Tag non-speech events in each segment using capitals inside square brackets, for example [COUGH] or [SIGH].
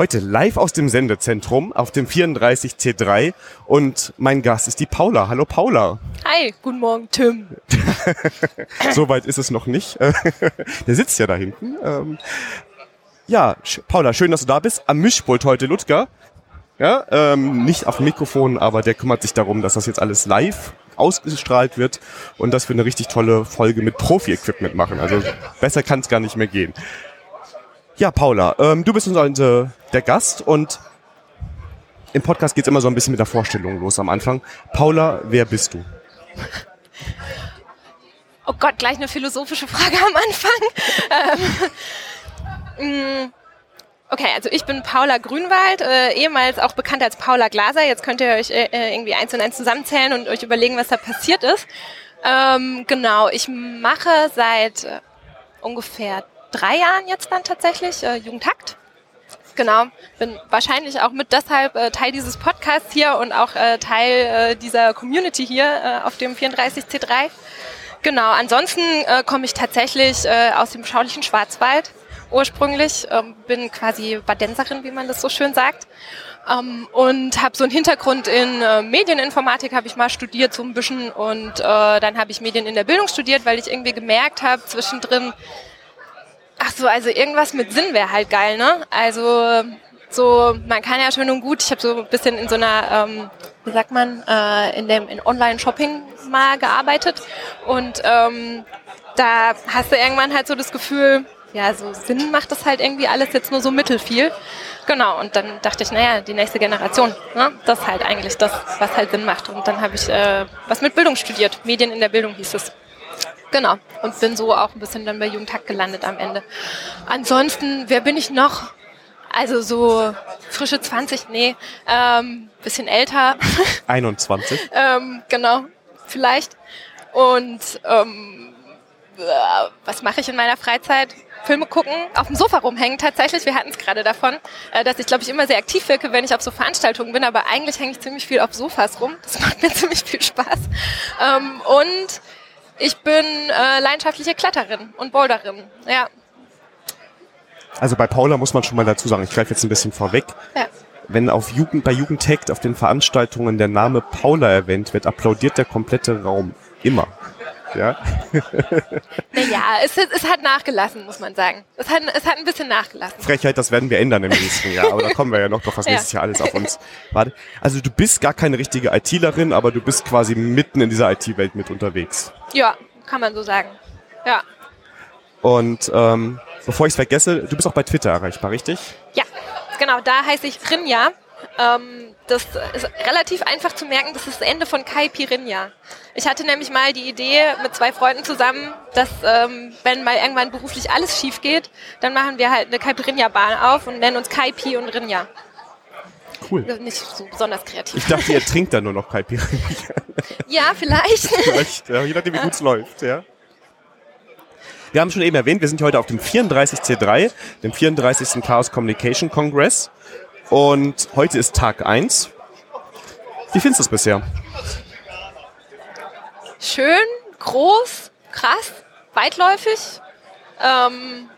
Heute live aus dem Sendezentrum auf dem 34C3 und mein Gast ist die Paula. Hallo Paula. Hi, guten Morgen Tim. [LAUGHS] Soweit ist es noch nicht. [LAUGHS] Der sitzt ja da hinten. Ähm, ja, Paula, schön, dass du da bist. Am Mischpult heute Ludger. Ja, ähm, nicht auf dem Mikrofon, aber der kümmert sich darum, dass das jetzt alles live ausgestrahlt wird und dass wir eine richtig tolle Folge mit Profi-Equipment machen. Also besser kann es gar nicht mehr gehen. Ja, Paula, ähm, du bist unser der Gast und im Podcast geht es immer so ein bisschen mit der Vorstellung los am Anfang. Paula, wer bist du? Oh Gott, gleich eine philosophische Frage am Anfang. ähm, mm, okay, also ich bin Paula Grünwald, äh, ehemals auch bekannt als Paula Glaser. Jetzt könnt ihr euch äh, äh, irgendwie eins und eins zusammenzählen und euch überlegen, was da passiert ist. Ähm, genau, ich mache seit äh, ungefähr drei Jahren jetzt dann tatsächlich, äh, Jugendhakt. Genau, bin wahrscheinlich auch mit deshalb äh, Teil dieses Podcasts hier und auch äh, Teil äh, dieser Community hier äh, auf dem 34C3. Genau, ansonsten äh, komme ich tatsächlich äh, aus dem schaulichen Schwarzwald ursprünglich, ähm, bin quasi Badenserin, wie man das so schön sagt. Ähm, und habe so einen Hintergrund in äh, Medieninformatik, habe ich mal studiert so ein bisschen und äh, dann habe ich Medien in der Bildung studiert, weil ich irgendwie gemerkt habe zwischendrin, Ach so, also irgendwas mit Sinn wäre halt geil, ne? Also so, man kann ja schön und gut, ich habe so ein bisschen in so einer, ähm, wie sagt man, äh, in dem in Online-Shopping mal gearbeitet und ähm, da hast du irgendwann halt so das Gefühl, ja, so Sinn macht das halt irgendwie alles jetzt nur so mittelfiel. Genau, und dann dachte ich, naja, die nächste Generation, ne? das ist halt eigentlich das, was halt Sinn macht. Und dann habe ich äh, was mit Bildung studiert, Medien in der Bildung hieß es. Genau. Und bin so auch ein bisschen dann bei Jugendhack gelandet am Ende. Ansonsten, wer bin ich noch? Also so frische 20, nee, ähm, bisschen älter. [LAUGHS] 21. ähm, genau, vielleicht. Und ähm, äh, was mache ich in meiner Freizeit? Filme gucken, auf dem Sofa rumhängen tatsächlich. Wir hatten es gerade davon, äh, dass ich, glaube ich, immer sehr aktiv wirke, wenn ich auf so Veranstaltungen bin, aber eigentlich hänge ich ziemlich viel auf Sofas rum. Das [LAUGHS] macht mir ziemlich viel Spaß. Ähm, und ich bin äh, leidenschaftliche Kletterin und Boulderin. Ja. Also bei Paula muss man schon mal dazu sagen, ich greife jetzt ein bisschen vorweg. Ja. Wenn auf Jugend, bei Jugendtech auf den Veranstaltungen der Name Paula erwähnt wird, applaudiert der komplette Raum. Immer. Ja. naja, es, es hat nachgelassen, muss man sagen. Es hat, es hat ein bisschen nachgelassen. Frechheit, das werden wir ändern im nächsten Jahr. Aber da kommen wir ja noch drauf, was ja. nächstes Jahr alles auf uns wartet. Also du bist gar keine richtige ITlerin, aber du bist quasi mitten in dieser IT-Welt mit unterwegs. Ja, kann man so sagen. Ja. Und ähm, bevor ich es vergesse, du bist auch bei Twitter erreichbar, richtig? Ja, genau. Da heiße ich Rinja. Ähm, das ist relativ einfach zu merken, das ist das Ende von Kai Pirinha. Ich hatte nämlich mal die Idee mit zwei Freunden zusammen, dass ähm, wenn mal irgendwann beruflich alles schief geht, dann machen wir halt eine Kai Pirinha Bahn auf und nennen uns Kai Pi und Rinja. Cool. Nicht so besonders kreativ. Ich dachte, ihr [LAUGHS] trinkt dann nur noch Kai Pirinha. ja, vielleicht. [LAUGHS] vielleicht, ja, je nachdem, wie gut es läuft, ja. Wir haben schon eben erwähnt, wir sind heute auf dem 34C3, dem 34. Chaos Communication Congress. Und heute ist Tag 1. Wie findest du es bisher? Schön, groß, krass, weitläufig. Ähm,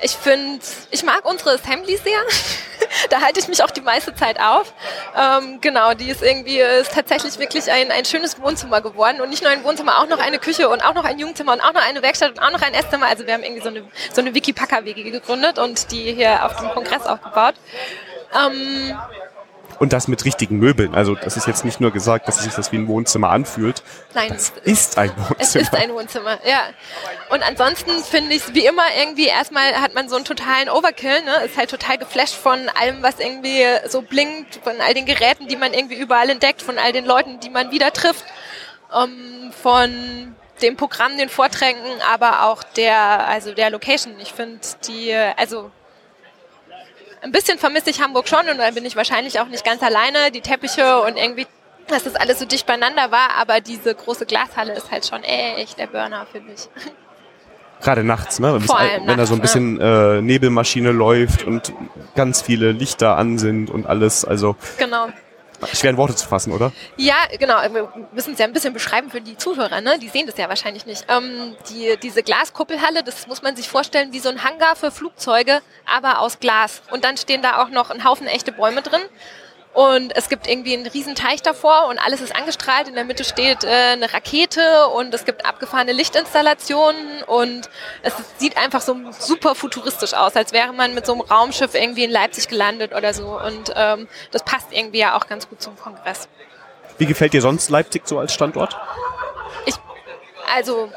ich finde, ich mag unsere Assembly sehr. [LAUGHS] da halte ich mich auch die meiste Zeit auf. Ähm, genau, die ist irgendwie, ist tatsächlich wirklich ein, ein schönes Wohnzimmer geworden. Und nicht nur ein Wohnzimmer, auch noch eine Küche und auch noch ein Jugendzimmer und auch noch eine Werkstatt und auch noch ein Esszimmer. Also wir haben irgendwie so eine, so eine Wiki-Packer-WG gegründet und die hier auf dem Kongress aufgebaut. Ähm, und das mit richtigen Möbeln. Also das ist jetzt nicht nur gesagt, dass sich das wie ein Wohnzimmer anfühlt. Nein, das ist ein Wohnzimmer. Es ist ein Wohnzimmer, ja. Und ansonsten finde ich es wie immer irgendwie, erstmal hat man so einen totalen Overkill, ne? Ist halt total geflasht von allem, was irgendwie so blinkt, von all den Geräten, die man irgendwie überall entdeckt, von all den Leuten, die man wieder trifft, ähm, von dem Programm, den Vorträgen, aber auch der, also der Location. Ich finde die, also ein bisschen vermisse ich Hamburg schon und da bin ich wahrscheinlich auch nicht ganz alleine. Die Teppiche und irgendwie, dass das alles so dicht beieinander war, aber diese große Glashalle ist halt schon echt der Burner, finde ich. Gerade nachts, ne? Vor allem wenn da so ein nachts, bisschen äh, Nebelmaschine läuft und ganz viele Lichter an sind und alles. Also Genau. Schwer in Worte zu fassen, oder? Ja, genau. Wir müssen es ja ein bisschen beschreiben für die Zuhörer, ne? Die sehen das ja wahrscheinlich nicht. Ähm, die, diese Glaskuppelhalle, das muss man sich vorstellen wie so ein Hangar für Flugzeuge, aber aus Glas. Und dann stehen da auch noch ein Haufen echte Bäume drin. Und es gibt irgendwie einen riesen Teich davor und alles ist angestrahlt. In der Mitte steht äh, eine Rakete und es gibt abgefahrene Lichtinstallationen und es sieht einfach so super futuristisch aus, als wäre man mit so einem Raumschiff irgendwie in Leipzig gelandet oder so. Und ähm, das passt irgendwie ja auch ganz gut zum Kongress. Wie gefällt dir sonst Leipzig so als Standort? Ich, also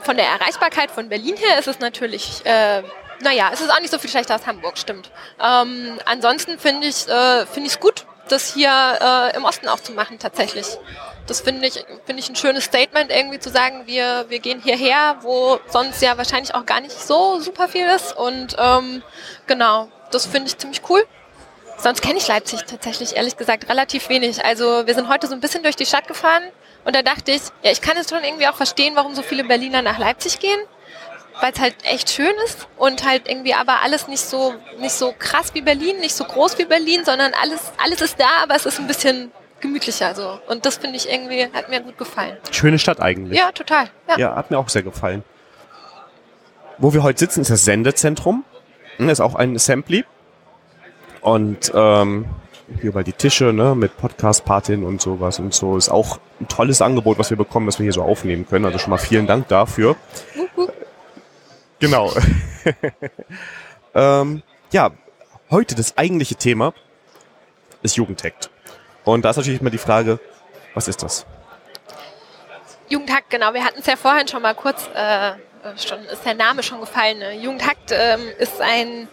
von der Erreichbarkeit von Berlin her ist es natürlich, äh, naja, es ist auch nicht so viel schlechter als Hamburg, stimmt. Ähm, ansonsten finde ich äh, finde ich es gut, das hier äh, im Osten auch zu machen tatsächlich. Das finde ich finde ich ein schönes Statement irgendwie zu sagen, wir wir gehen hierher, wo sonst ja wahrscheinlich auch gar nicht so super viel ist und ähm, genau, das finde ich ziemlich cool. Sonst kenne ich Leipzig tatsächlich, ehrlich gesagt, relativ wenig. Also wir sind heute so ein bisschen durch die Stadt gefahren und da dachte ich, ja, ich kann es schon irgendwie auch verstehen, warum so viele Berliner nach Leipzig gehen, weil es halt echt schön ist und halt irgendwie aber alles nicht so nicht so krass wie Berlin, nicht so groß wie Berlin, sondern alles alles ist da, aber es ist ein bisschen gemütlicher so. Und das finde ich irgendwie hat mir gut gefallen. Schöne Stadt eigentlich. Ja, total. Ja. Ja, hat mir auch sehr gefallen. Wo wir heute sitzen, ist das Sendezentrum. Das ist auch ein Assembly. Und ähm, hier bei die Tische, ne, mit Podcast-Partien und sowas und so. Ist auch ein tolles Angebot, was wir bekommen, dass wir hier so aufnehmen können. Also schon mal vielen Dank dafür. Genau. [LAUGHS] ähm, ja, heute das eigentliche Thema ist Jugendhackt. Und da ist natürlich immer die Frage, was ist das? Jugendhakt, genau. Wir hatten es ja vorhin schon mal kurz, äh, schon ist der Name schon gefallen. Ne? Jugendhakt ähm, ist ein,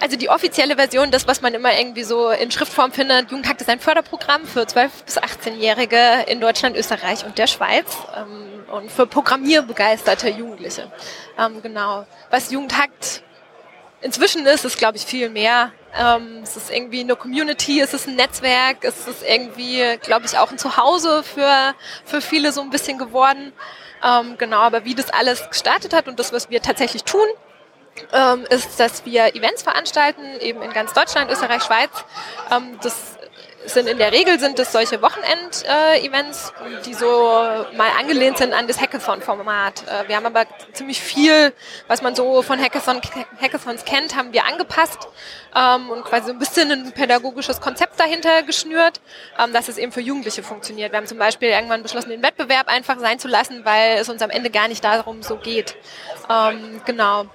also die offizielle Version, das, was man immer irgendwie so in Schriftform findet. Jugendhakt ist ein Förderprogramm für 12- bis 18-Jährige in Deutschland, Österreich und der Schweiz. Ähm, und für programmierbegeisterte Jugendliche. Ähm, genau. Was Jugendhakt inzwischen ist, ist, glaube ich, viel mehr. Ähm, es ist irgendwie eine Community, es ist ein Netzwerk, es ist irgendwie, glaube ich, auch ein Zuhause für, für viele so ein bisschen geworden. Ähm, genau, aber wie das alles gestartet hat und das, was wir tatsächlich tun, ähm, ist, dass wir Events veranstalten, eben in ganz Deutschland, Österreich, Schweiz. Ähm, das sind in der Regel sind es solche Wochenend-Events, die so mal angelehnt sind an das Hackathon-Format. Äh, wir haben aber ziemlich viel, was man so von Hackathon, Hackathons kennt, haben wir angepasst ähm, und quasi ein bisschen ein pädagogisches Konzept dahinter geschnürt, ähm, dass es eben für Jugendliche funktioniert. Wir haben zum Beispiel irgendwann beschlossen, den Wettbewerb einfach sein zu lassen, weil es uns am Ende gar nicht darum so geht. Ähm, genau.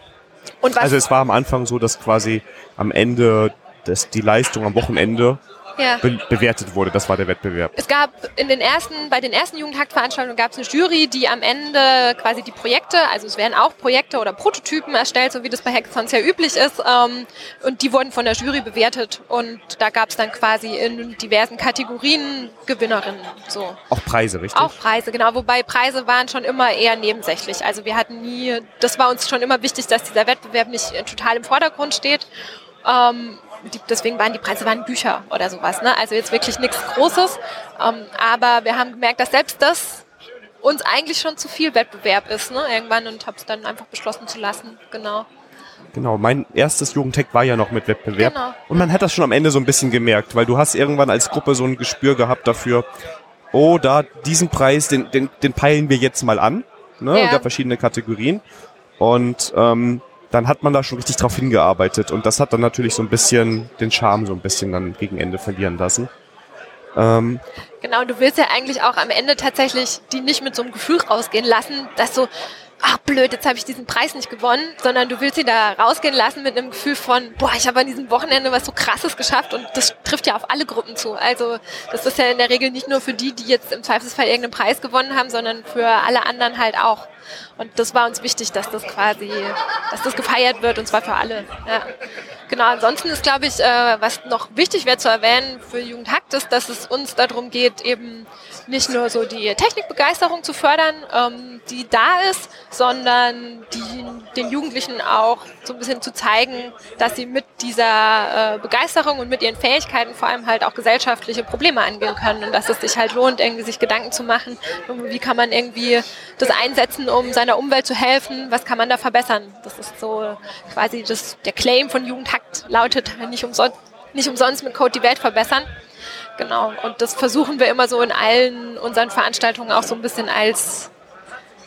Also es war am Anfang so, dass quasi am Ende das, die Leistung am Wochenende ja. be bewertet wurde. Das war der Wettbewerb. Es gab in den ersten, bei den ersten Jugendhakt-Veranstaltungen gab es eine Jury, die am Ende quasi die Projekte, also es werden auch Projekte oder Prototypen erstellt, so wie das bei Hackathons ja üblich ist, ähm, und die wurden von der Jury bewertet und da gab es dann quasi in diversen Kategorien Gewinnerinnen. So. Auch Preise, richtig? Auch Preise, genau. Wobei Preise waren schon immer eher nebensächlich. Also wir hatten nie, das war uns schon immer wichtig, dass dieser Wettbewerb nicht total im Vordergrund steht. Ähm, die, deswegen waren die Preise waren Bücher oder sowas. Ne? Also jetzt wirklich nichts Großes. Ähm, aber wir haben gemerkt, dass selbst das uns eigentlich schon zu viel Wettbewerb ist. Ne? Irgendwann und habe es dann einfach beschlossen zu lassen. Genau. Genau, mein erstes Jugendtech war ja noch mit Wettbewerb. Genau. Und man hat das schon am Ende so ein bisschen gemerkt, weil du hast irgendwann als Gruppe so ein Gespür gehabt dafür, oh, da diesen Preis, den, den, den peilen wir jetzt mal an. Ne? Ja. Es gab verschiedene Kategorien. Und ähm, dann hat man da schon richtig drauf hingearbeitet. Und das hat dann natürlich so ein bisschen den Charme so ein bisschen dann gegen Ende verlieren lassen. Ähm, Genau, du willst ja eigentlich auch am Ende tatsächlich die nicht mit so einem Gefühl rausgehen lassen, dass so, ach blöd, jetzt habe ich diesen Preis nicht gewonnen, sondern du willst sie da rausgehen lassen mit einem Gefühl von, boah, ich habe an diesem Wochenende was so krasses geschafft und das trifft ja auf alle Gruppen zu. Also das ist ja in der Regel nicht nur für die, die jetzt im Zweifelsfall irgendeinen Preis gewonnen haben, sondern für alle anderen halt auch. Und das war uns wichtig, dass das quasi, dass das gefeiert wird und zwar für alle. Ja. Genau, ansonsten ist, glaube ich, äh, was noch wichtig wäre zu erwähnen für Jugendhakt ist, dass es uns darum geht, eben nicht nur so die Technikbegeisterung zu fördern, ähm, die da ist, sondern die, den Jugendlichen auch so ein bisschen zu zeigen, dass sie mit dieser äh, Begeisterung und mit ihren Fähigkeiten vor allem halt auch gesellschaftliche Probleme angehen können und dass es sich halt lohnt, irgendwie sich Gedanken zu machen, wie kann man irgendwie das einsetzen, um seiner Umwelt zu helfen, was kann man da verbessern. Das ist so quasi das, der Claim von Jugendhakt lautet nicht umsonst, nicht umsonst mit Code die Welt verbessern. Genau. Und das versuchen wir immer so in allen unseren Veranstaltungen auch so ein bisschen als,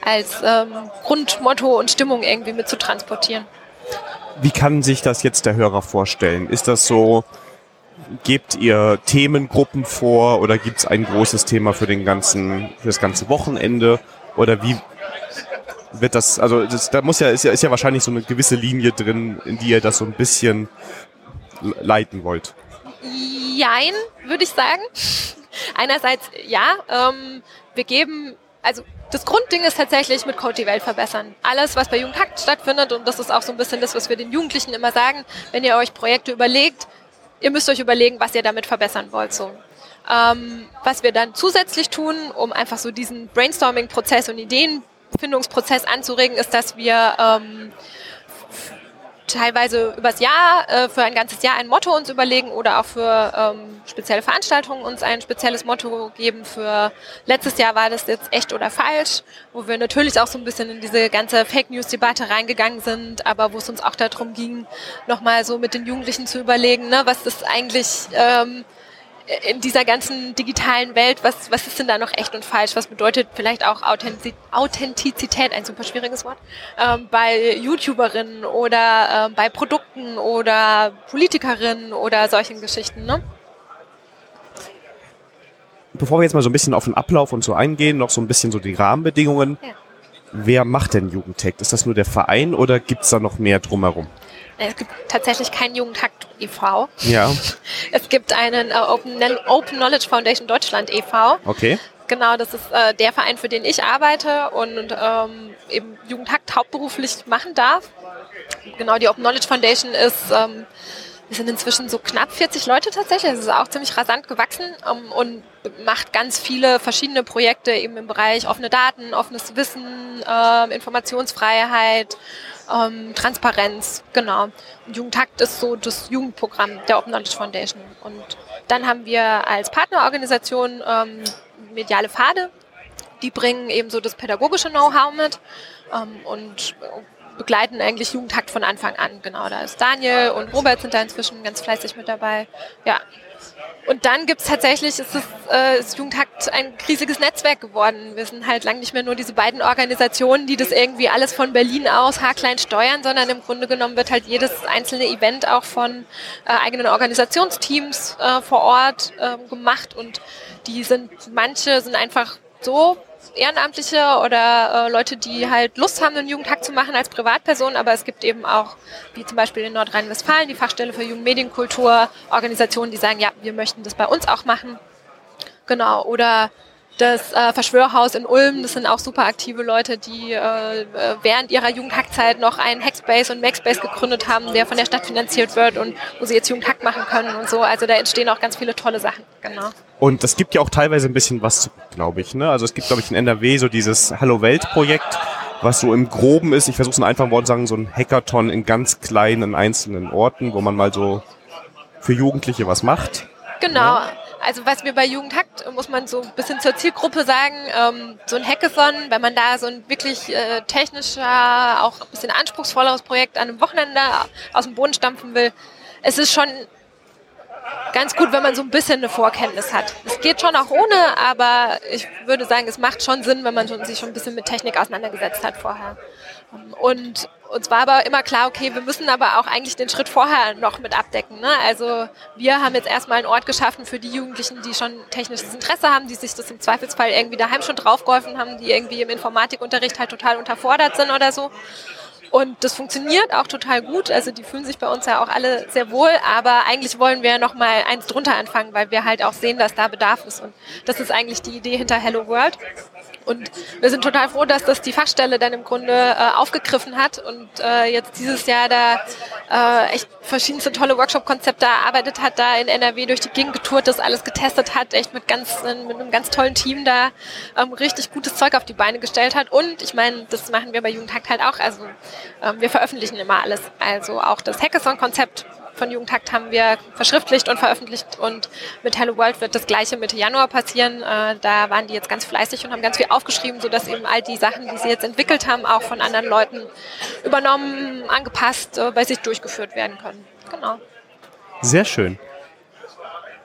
als ähm, Grundmotto und Stimmung irgendwie mit zu transportieren. Wie kann sich das jetzt der Hörer vorstellen? Ist das so, gebt ihr Themengruppen vor oder gibt es ein großes Thema für den ganzen, für das ganze Wochenende? Oder wie wird das, also das, da muss ja ist, ja, ist ja wahrscheinlich so eine gewisse Linie drin, in die ihr das so ein bisschen leiten wollt. Jein, würde ich sagen. Einerseits ja, ähm, wir geben, also das Grundding ist tatsächlich mit Code die Welt verbessern. Alles, was bei Jugendhakt stattfindet, und das ist auch so ein bisschen das, was wir den Jugendlichen immer sagen, wenn ihr euch Projekte überlegt, ihr müsst euch überlegen, was ihr damit verbessern wollt. So. Ähm, was wir dann zusätzlich tun, um einfach so diesen Brainstorming-Prozess und Ideenfindungsprozess anzuregen, ist, dass wir ähm, teilweise übers Jahr, äh, für ein ganzes Jahr ein Motto uns überlegen oder auch für ähm, spezielle Veranstaltungen uns ein spezielles Motto geben. Für letztes Jahr war das jetzt echt oder falsch, wo wir natürlich auch so ein bisschen in diese ganze Fake News Debatte reingegangen sind, aber wo es uns auch darum ging, nochmal so mit den Jugendlichen zu überlegen, ne, was ist eigentlich ähm, in dieser ganzen digitalen Welt, was, was ist denn da noch echt und falsch? Was bedeutet vielleicht auch Authentizität, ein super schwieriges Wort, ähm, bei YouTuberinnen oder ähm, bei Produkten oder Politikerinnen oder solchen Geschichten, ne? Bevor wir jetzt mal so ein bisschen auf den Ablauf und so eingehen, noch so ein bisschen so die Rahmenbedingungen. Ja. Wer macht denn Jugendtech? Ist das nur der Verein oder gibt's da noch mehr drumherum? Es gibt tatsächlich keinen Jugendhakt e.V. Ja. [LAUGHS] Es gibt einen äh, Open, Open Knowledge Foundation Deutschland e.V. Okay. Genau, das ist äh, der Verein, für den ich arbeite und ähm, eben Jugendhakt hauptberuflich machen darf. Genau, die Open Knowledge Foundation ist, ähm, wir sind inzwischen so knapp 40 Leute tatsächlich, es ist auch ziemlich rasant gewachsen ähm, und macht ganz viele verschiedene Projekte eben im Bereich offene Daten, offenes Wissen, äh, Informationsfreiheit, ähm, Transparenz, genau. Und Jugendtakt ist so das Jugendprogramm der Open Knowledge Foundation. Und dann haben wir als Partnerorganisation ähm, Mediale Pfade. Die bringen eben so das pädagogische Know-how mit ähm, und begleiten eigentlich Jugendtakt von Anfang an. Genau, da ist Daniel und Robert sind da inzwischen ganz fleißig mit dabei. Ja, und dann gibt's tatsächlich, ist das, äh, ist Jugendhakt ein riesiges Netzwerk geworden. Wir sind halt lang nicht mehr nur diese beiden Organisationen, die das irgendwie alles von Berlin aus haarklein steuern, sondern im Grunde genommen wird halt jedes einzelne Event auch von äh, eigenen Organisationsteams äh, vor Ort äh, gemacht und die sind, manche sind einfach so Ehrenamtliche oder äh, Leute, die halt Lust haben, einen Jugendhack zu machen als Privatperson, aber es gibt eben auch, wie zum Beispiel in Nordrhein-Westfalen, die Fachstelle für Jugendmedienkultur, Organisationen, die sagen, ja, wir möchten das bei uns auch machen. Genau, oder das äh, Verschwörhaus in Ulm, das sind auch super aktive Leute, die äh, während ihrer Jugendhackzeit noch einen Hackspace und Macspace gegründet haben, der von der Stadt finanziert wird und wo sie jetzt Jugendhack machen können und so. Also da entstehen auch ganz viele tolle Sachen. Genau. Und es gibt ja auch teilweise ein bisschen was, glaube ich. Ne? Also es gibt, glaube ich, in NRW so dieses Hallo Welt Projekt, was so im Groben ist. Ich versuche es in einfachen Worten zu sagen, so ein Hackathon in ganz kleinen einzelnen Orten, wo man mal so für Jugendliche was macht. Genau. Ja. Also was wir bei Jugendhackt, muss man so ein bisschen zur Zielgruppe sagen, ähm, so ein Hackathon, wenn man da so ein wirklich äh, technischer, auch ein bisschen anspruchsvolleres Projekt an einem Wochenende aus dem Boden stampfen will, es ist schon ganz gut, wenn man so ein bisschen eine Vorkenntnis hat. Es geht schon auch ohne, aber ich würde sagen, es macht schon Sinn, wenn man sich schon ein bisschen mit Technik auseinandergesetzt hat vorher. Und uns war aber immer klar, okay, wir müssen aber auch eigentlich den Schritt vorher noch mit abdecken. Ne? Also wir haben jetzt erstmal einen Ort geschaffen für die Jugendlichen, die schon technisches Interesse haben, die sich das im Zweifelsfall irgendwie daheim schon draufgeholfen haben, die irgendwie im Informatikunterricht halt total unterfordert sind oder so. Und das funktioniert auch total gut. Also die fühlen sich bei uns ja auch alle sehr wohl. Aber eigentlich wollen wir noch mal eins drunter anfangen, weil wir halt auch sehen, dass da Bedarf ist. Und das ist eigentlich die Idee hinter Hello World. Und wir sind total froh, dass das die Fachstelle dann im Grunde äh, aufgegriffen hat und äh, jetzt dieses Jahr da äh, echt verschiedenste tolle Workshop-Konzepte erarbeitet hat, da in NRW durch die Gegend getourt ist, alles getestet hat, echt mit ganz mit einem ganz tollen Team da ähm, richtig gutes Zeug auf die Beine gestellt hat. Und ich meine, das machen wir bei Jugendhakt halt auch. Also ähm, wir veröffentlichen immer alles. Also auch das Hackathon-Konzept von Jugendhakt haben wir verschriftlicht und veröffentlicht und mit Hello World wird das gleiche Mitte Januar passieren. Äh, da waren die jetzt ganz fleißig und haben ganz viel aufgeschrieben, sodass eben all die Sachen, die sie jetzt entwickelt haben, auch von anderen Leuten übernommen, angepasst, äh, bei sich durchgeführt werden können. Genau. Sehr schön.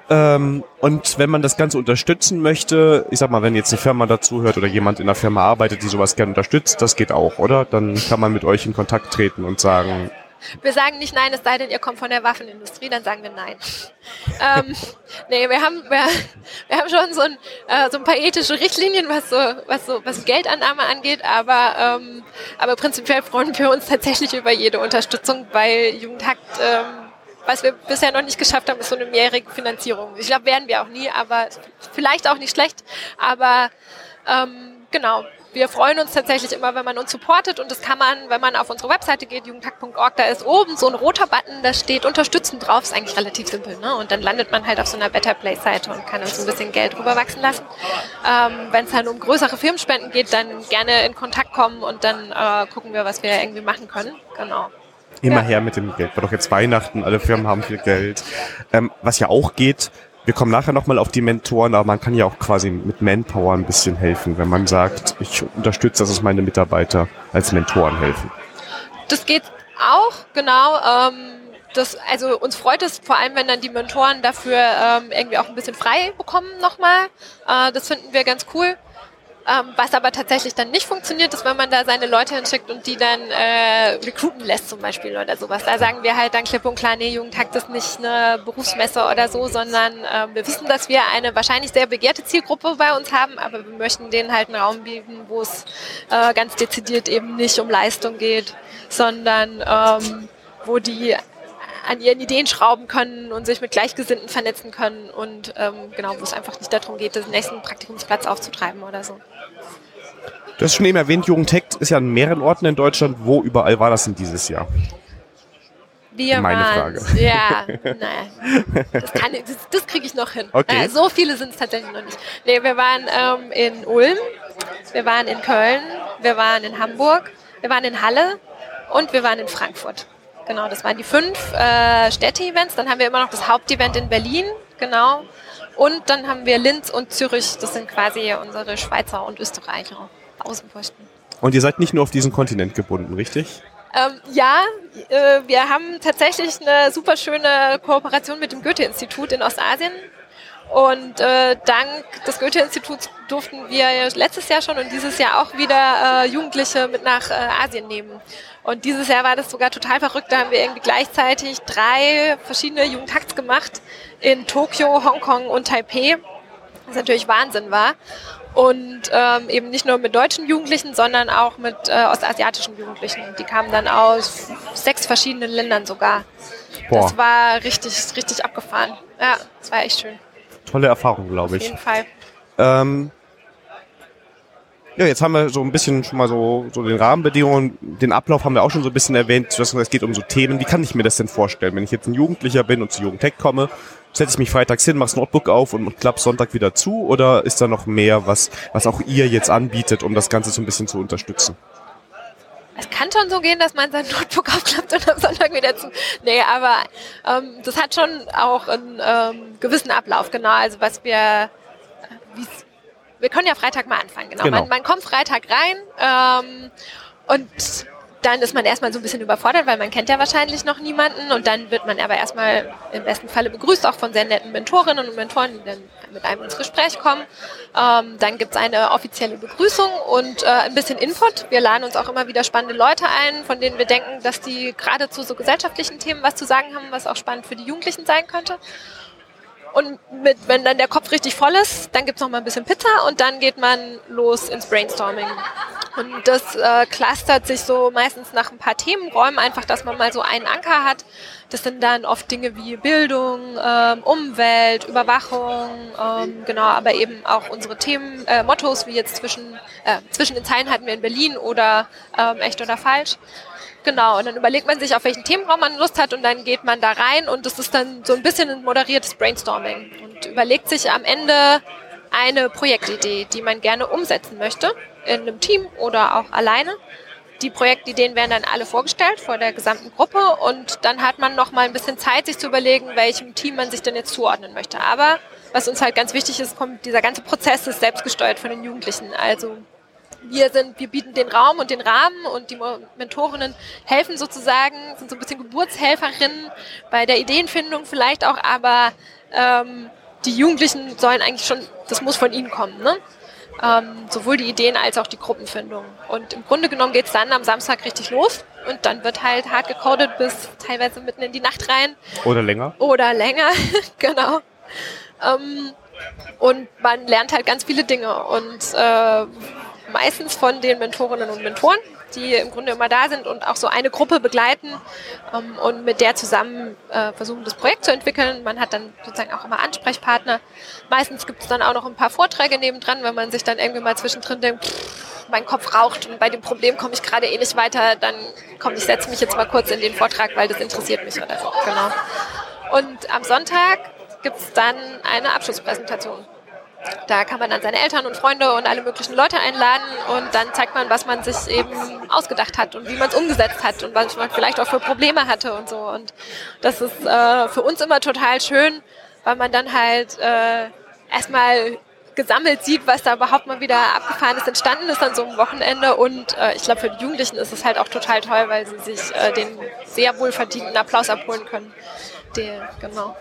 Ähm, und wenn man das Ganze unterstützen möchte, ich sag mal, wenn jetzt eine Firma dazuhört oder jemand in der Firma arbeitet, die sowas gerne unterstützt, das geht auch, oder? Dann kann man mit euch in Kontakt treten und sagen, wir sagen nicht nein, es sei denn, ihr kommt von der Waffenindustrie, dann sagen wir nein. ähm, nee, wir haben, wir, wir haben schon so ein, äh, so ein paar ethische Richtlinien, was so, was so, was Geldannahme angeht, aber, ähm, aber prinzipiell freuen wir uns tatsächlich über jede Unterstützung, weil Jugendhakt, ähm, was wir bisher noch nicht geschafft haben, ist so eine mehrjährige Finanzierung. Ich glaube, werden wir auch nie, aber vielleicht auch nicht schlecht, aber ähm, genau, wir freuen uns tatsächlich immer, wenn man uns supportet und das kann man, wenn man auf unsere Webseite geht, jugendhack.org, da ist oben so ein roter Button, da steht unterstützen drauf, ist eigentlich relativ simpel, ne? Und dann landet man halt auf so einer Better Place Seite und kann uns ein bisschen Geld rüberwachsen lassen. Ähm, wenn es halt um größere Firmenspenden geht, dann gerne in Kontakt kommen und dann äh, gucken wir, was wir irgendwie machen können. Genau. Immer ja. her mit dem Geld. War doch jetzt Weihnachten, alle Firmen haben viel Geld. Ähm, was ja auch geht, wir kommen nachher nochmal auf die Mentoren, aber man kann ja auch quasi mit Manpower ein bisschen helfen, wenn man sagt, ich unterstütze, dass es meine Mitarbeiter als Mentoren helfen. Das geht auch, genau. Ähm, das, also uns freut es vor allem, wenn dann die Mentoren dafür ähm, irgendwie auch ein bisschen frei bekommen nochmal. Äh, das finden wir ganz cool. Ähm, was aber tatsächlich dann nicht funktioniert, ist, wenn man da seine Leute hinschickt und die dann äh, recruiten lässt zum Beispiel oder sowas. Da sagen wir halt dann klipp und klar, nee, Jugendtakt ist nicht eine Berufsmesse oder so, sondern äh, wir wissen, dass wir eine wahrscheinlich sehr begehrte Zielgruppe bei uns haben, aber wir möchten denen halt einen Raum bieten, wo es äh, ganz dezidiert eben nicht um Leistung geht, sondern ähm, wo die an ihren Ideen schrauben können und sich mit Gleichgesinnten vernetzen können und ähm, genau, wo es einfach nicht darum geht, den nächsten Praktikumsplatz aufzutreiben oder so. Du hast schon eben erwähnt, Jugendtech ist ja an mehreren Orten in Deutschland. Wo überall war das denn dieses Jahr? Wir Meine Frage. Ja, [LAUGHS] naja, das, das, das kriege ich noch hin. Okay. Naja, so viele sind es tatsächlich noch nicht. Nee, wir waren ähm, in Ulm, wir waren in Köln, wir waren in Hamburg, wir waren in Halle und wir waren in Frankfurt. Genau, das waren die fünf äh, Städte-Events. Dann haben wir immer noch das Hauptevent in Berlin, genau. Und dann haben wir Linz und Zürich, das sind quasi unsere Schweizer und Österreicher Außenposten. Und ihr seid nicht nur auf diesen Kontinent gebunden, richtig? Ähm, ja, äh, wir haben tatsächlich eine super schöne Kooperation mit dem Goethe-Institut in Ostasien. Und äh, dank des Goethe-Instituts durften wir letztes Jahr schon und dieses Jahr auch wieder äh, Jugendliche mit nach äh, Asien nehmen. Und dieses Jahr war das sogar total verrückt. Da haben wir irgendwie gleichzeitig drei verschiedene Jugendtakts gemacht in Tokio, Hongkong und Taipei. Was natürlich Wahnsinn war. Und ähm, eben nicht nur mit deutschen Jugendlichen, sondern auch mit äh, ostasiatischen Jugendlichen. Die kamen dann aus sechs verschiedenen Ländern sogar. Boah. Das war richtig, richtig abgefahren. Ja, das war echt schön. Tolle Erfahrung, glaube ich. Auf jeden Fall. Ähm, ja, jetzt haben wir so ein bisschen schon mal so, so den Rahmenbedingungen, den Ablauf haben wir auch schon so ein bisschen erwähnt. Es geht um so Themen. Wie kann ich mir das denn vorstellen? Wenn ich jetzt ein Jugendlicher bin und zu Jugendtech komme, setze ich mich freitags hin, mach's Notebook auf und klapp Sonntag wieder zu? Oder ist da noch mehr, was, was auch ihr jetzt anbietet, um das Ganze so ein bisschen zu unterstützen? Es kann schon so gehen, dass man sein Notebook [LAUGHS] aufklappt und am Sonntag wieder zu. Nee, aber ähm, das hat schon auch einen ähm, gewissen Ablauf, genau. Also was wir, wir können ja Freitag mal anfangen, genau. genau. Man, man, kommt Freitag rein ähm, und dann ist man erstmal so ein bisschen überfordert, weil man kennt ja wahrscheinlich noch niemanden und dann wird man aber erstmal im besten Falle begrüßt, auch von sehr netten Mentorinnen und Mentoren, die dann mit einem ins Gespräch kommen. Ähm, dann gibt's eine offizielle Begrüßung und äh, ein bisschen Input. Wir laden uns auch immer wieder spannende Leute ein, von denen wir denken, dass die gerade zu so gesellschaftlichen Themen was zu sagen haben, was auch spannend für die Jugendlichen sein könnte. Und mit, wenn dann der Kopf richtig voll ist, dann gibt's noch mal ein bisschen Pizza und dann geht man los ins Brainstorming. Und das äh, clustert sich so meistens nach ein paar Themenräumen, einfach, dass man mal so einen Anker hat. Das sind dann oft Dinge wie Bildung, ähm, Umwelt, Überwachung, ähm, genau, aber eben auch unsere Themen, äh, Mottos, wie jetzt zwischen, äh, zwischen den Zeilen hatten wir in Berlin oder ähm, echt oder falsch. Genau, und dann überlegt man sich, auf welchen Themenraum man Lust hat und dann geht man da rein und das ist dann so ein bisschen ein moderiertes Brainstorming und überlegt sich am Ende eine Projektidee, die man gerne umsetzen möchte in einem Team oder auch alleine. Die Projektideen werden dann alle vorgestellt vor der gesamten Gruppe und dann hat man noch mal ein bisschen Zeit, sich zu überlegen, welchem Team man sich denn jetzt zuordnen möchte. Aber was uns halt ganz wichtig ist, kommt dieser ganze Prozess ist selbstgesteuert von den Jugendlichen. Also wir sind, wir bieten den Raum und den Rahmen und die Mentorinnen helfen sozusagen, sind so ein bisschen Geburtshelferinnen bei der Ideenfindung vielleicht auch, aber ähm, die Jugendlichen sollen eigentlich schon, das muss von ihnen kommen, ne? Ähm, sowohl die Ideen als auch die Gruppenfindung. Und im Grunde genommen geht's dann am Samstag richtig los und dann wird halt hart gecodet bis teilweise mitten in die Nacht rein. Oder länger. Oder länger, [LAUGHS] genau. Ähm, und man lernt halt ganz viele Dinge und äh, meistens von den Mentorinnen und Mentoren die im Grunde immer da sind und auch so eine Gruppe begleiten ähm, und mit der zusammen äh, versuchen, das Projekt zu entwickeln. Man hat dann sozusagen auch immer Ansprechpartner. Meistens gibt es dann auch noch ein paar Vorträge nebendran, wenn man sich dann irgendwie mal zwischendrin denkt, pff, mein Kopf raucht und bei dem Problem komme ich gerade eh nicht weiter, dann komm, ich setze mich jetzt mal kurz in den Vortrag, weil das interessiert mich oder so. Genau. Und am Sonntag gibt es dann eine Abschlusspräsentation. Da kann man dann seine Eltern und Freunde und alle möglichen Leute einladen und dann zeigt man, was man sich eben ausgedacht hat und wie man es umgesetzt hat und was man vielleicht auch für Probleme hatte und so. Und das ist äh, für uns immer total schön, weil man dann halt äh, erstmal gesammelt sieht, was da überhaupt mal wieder abgefahrenes entstanden ist an so einem Wochenende. Und äh, ich glaube, für die Jugendlichen ist es halt auch total toll, weil sie sich äh, den sehr wohlverdienten Applaus abholen können. Der, genau.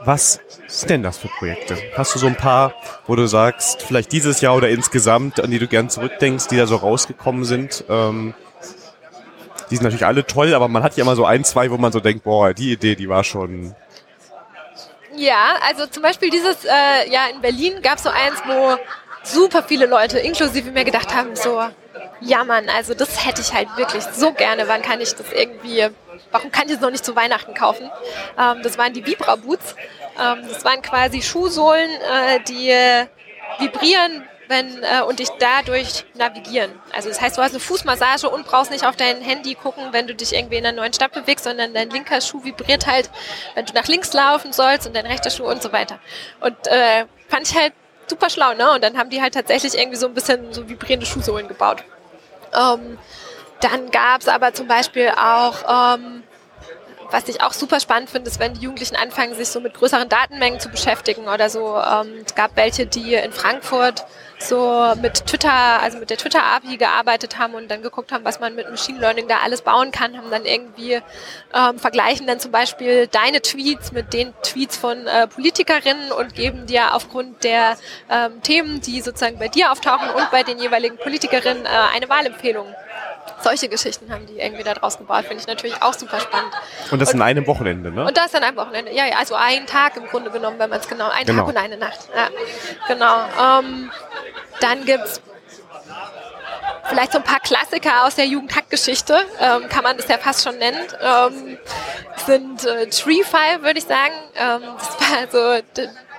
Was sind denn das für Projekte? Hast du so ein paar, wo du sagst, vielleicht dieses Jahr oder insgesamt, an die du gern zurückdenkst, die da so rausgekommen sind? Ähm, die sind natürlich alle toll, aber man hat ja immer so ein, zwei, wo man so denkt, boah, die Idee, die war schon. Ja, also zum Beispiel dieses äh, ja in Berlin gab es so eins, wo super viele Leute, inklusive mir, gedacht haben, so, ja Mann, also das hätte ich halt wirklich so gerne. Wann kann ich das irgendwie warum kann ich es noch nicht zu Weihnachten kaufen? Ähm, das waren die Vibra Boots. Ähm, das waren quasi Schuhsohlen, äh, die äh, vibrieren wenn, äh, und dich dadurch navigieren. Also das heißt, du hast eine Fußmassage und brauchst nicht auf dein Handy gucken, wenn du dich irgendwie in einer neuen Stadt bewegst, sondern dein linker Schuh vibriert halt, wenn du nach links laufen sollst und dein rechter Schuh und so weiter. Und äh, fand ich halt super schlau, ne? Und dann haben die halt tatsächlich irgendwie so ein bisschen so vibrierende Schuhsohlen gebaut. Ähm, dann gab es aber zum Beispiel auch, ähm, was ich auch super spannend finde, ist, wenn die Jugendlichen anfangen, sich so mit größeren Datenmengen zu beschäftigen oder so. Ähm, es gab welche, die in Frankfurt so mit Twitter, also mit der Twitter-API gearbeitet haben und dann geguckt haben, was man mit Machine Learning da alles bauen kann, haben dann irgendwie ähm, vergleichen dann zum Beispiel deine Tweets mit den Tweets von äh, Politikerinnen und geben dir aufgrund der ähm, Themen, die sozusagen bei dir auftauchen und bei den jeweiligen Politikerinnen äh, eine Wahlempfehlung solche Geschichten haben die irgendwie da draus gebaut. Finde ich natürlich auch super spannend. Und das und, an einem Wochenende, ne? Und das an einem Wochenende, ja, ja. Also ein Tag im Grunde genommen, wenn man es genau, ein genau. Tag und eine Nacht. Ja, genau. Ähm, dann gibt's vielleicht so ein paar Klassiker aus der Jugendhackgeschichte, ähm, kann man das ja fast schon nennen. Ähm, sind äh, Tree File, würde ich sagen. Ähm, das war so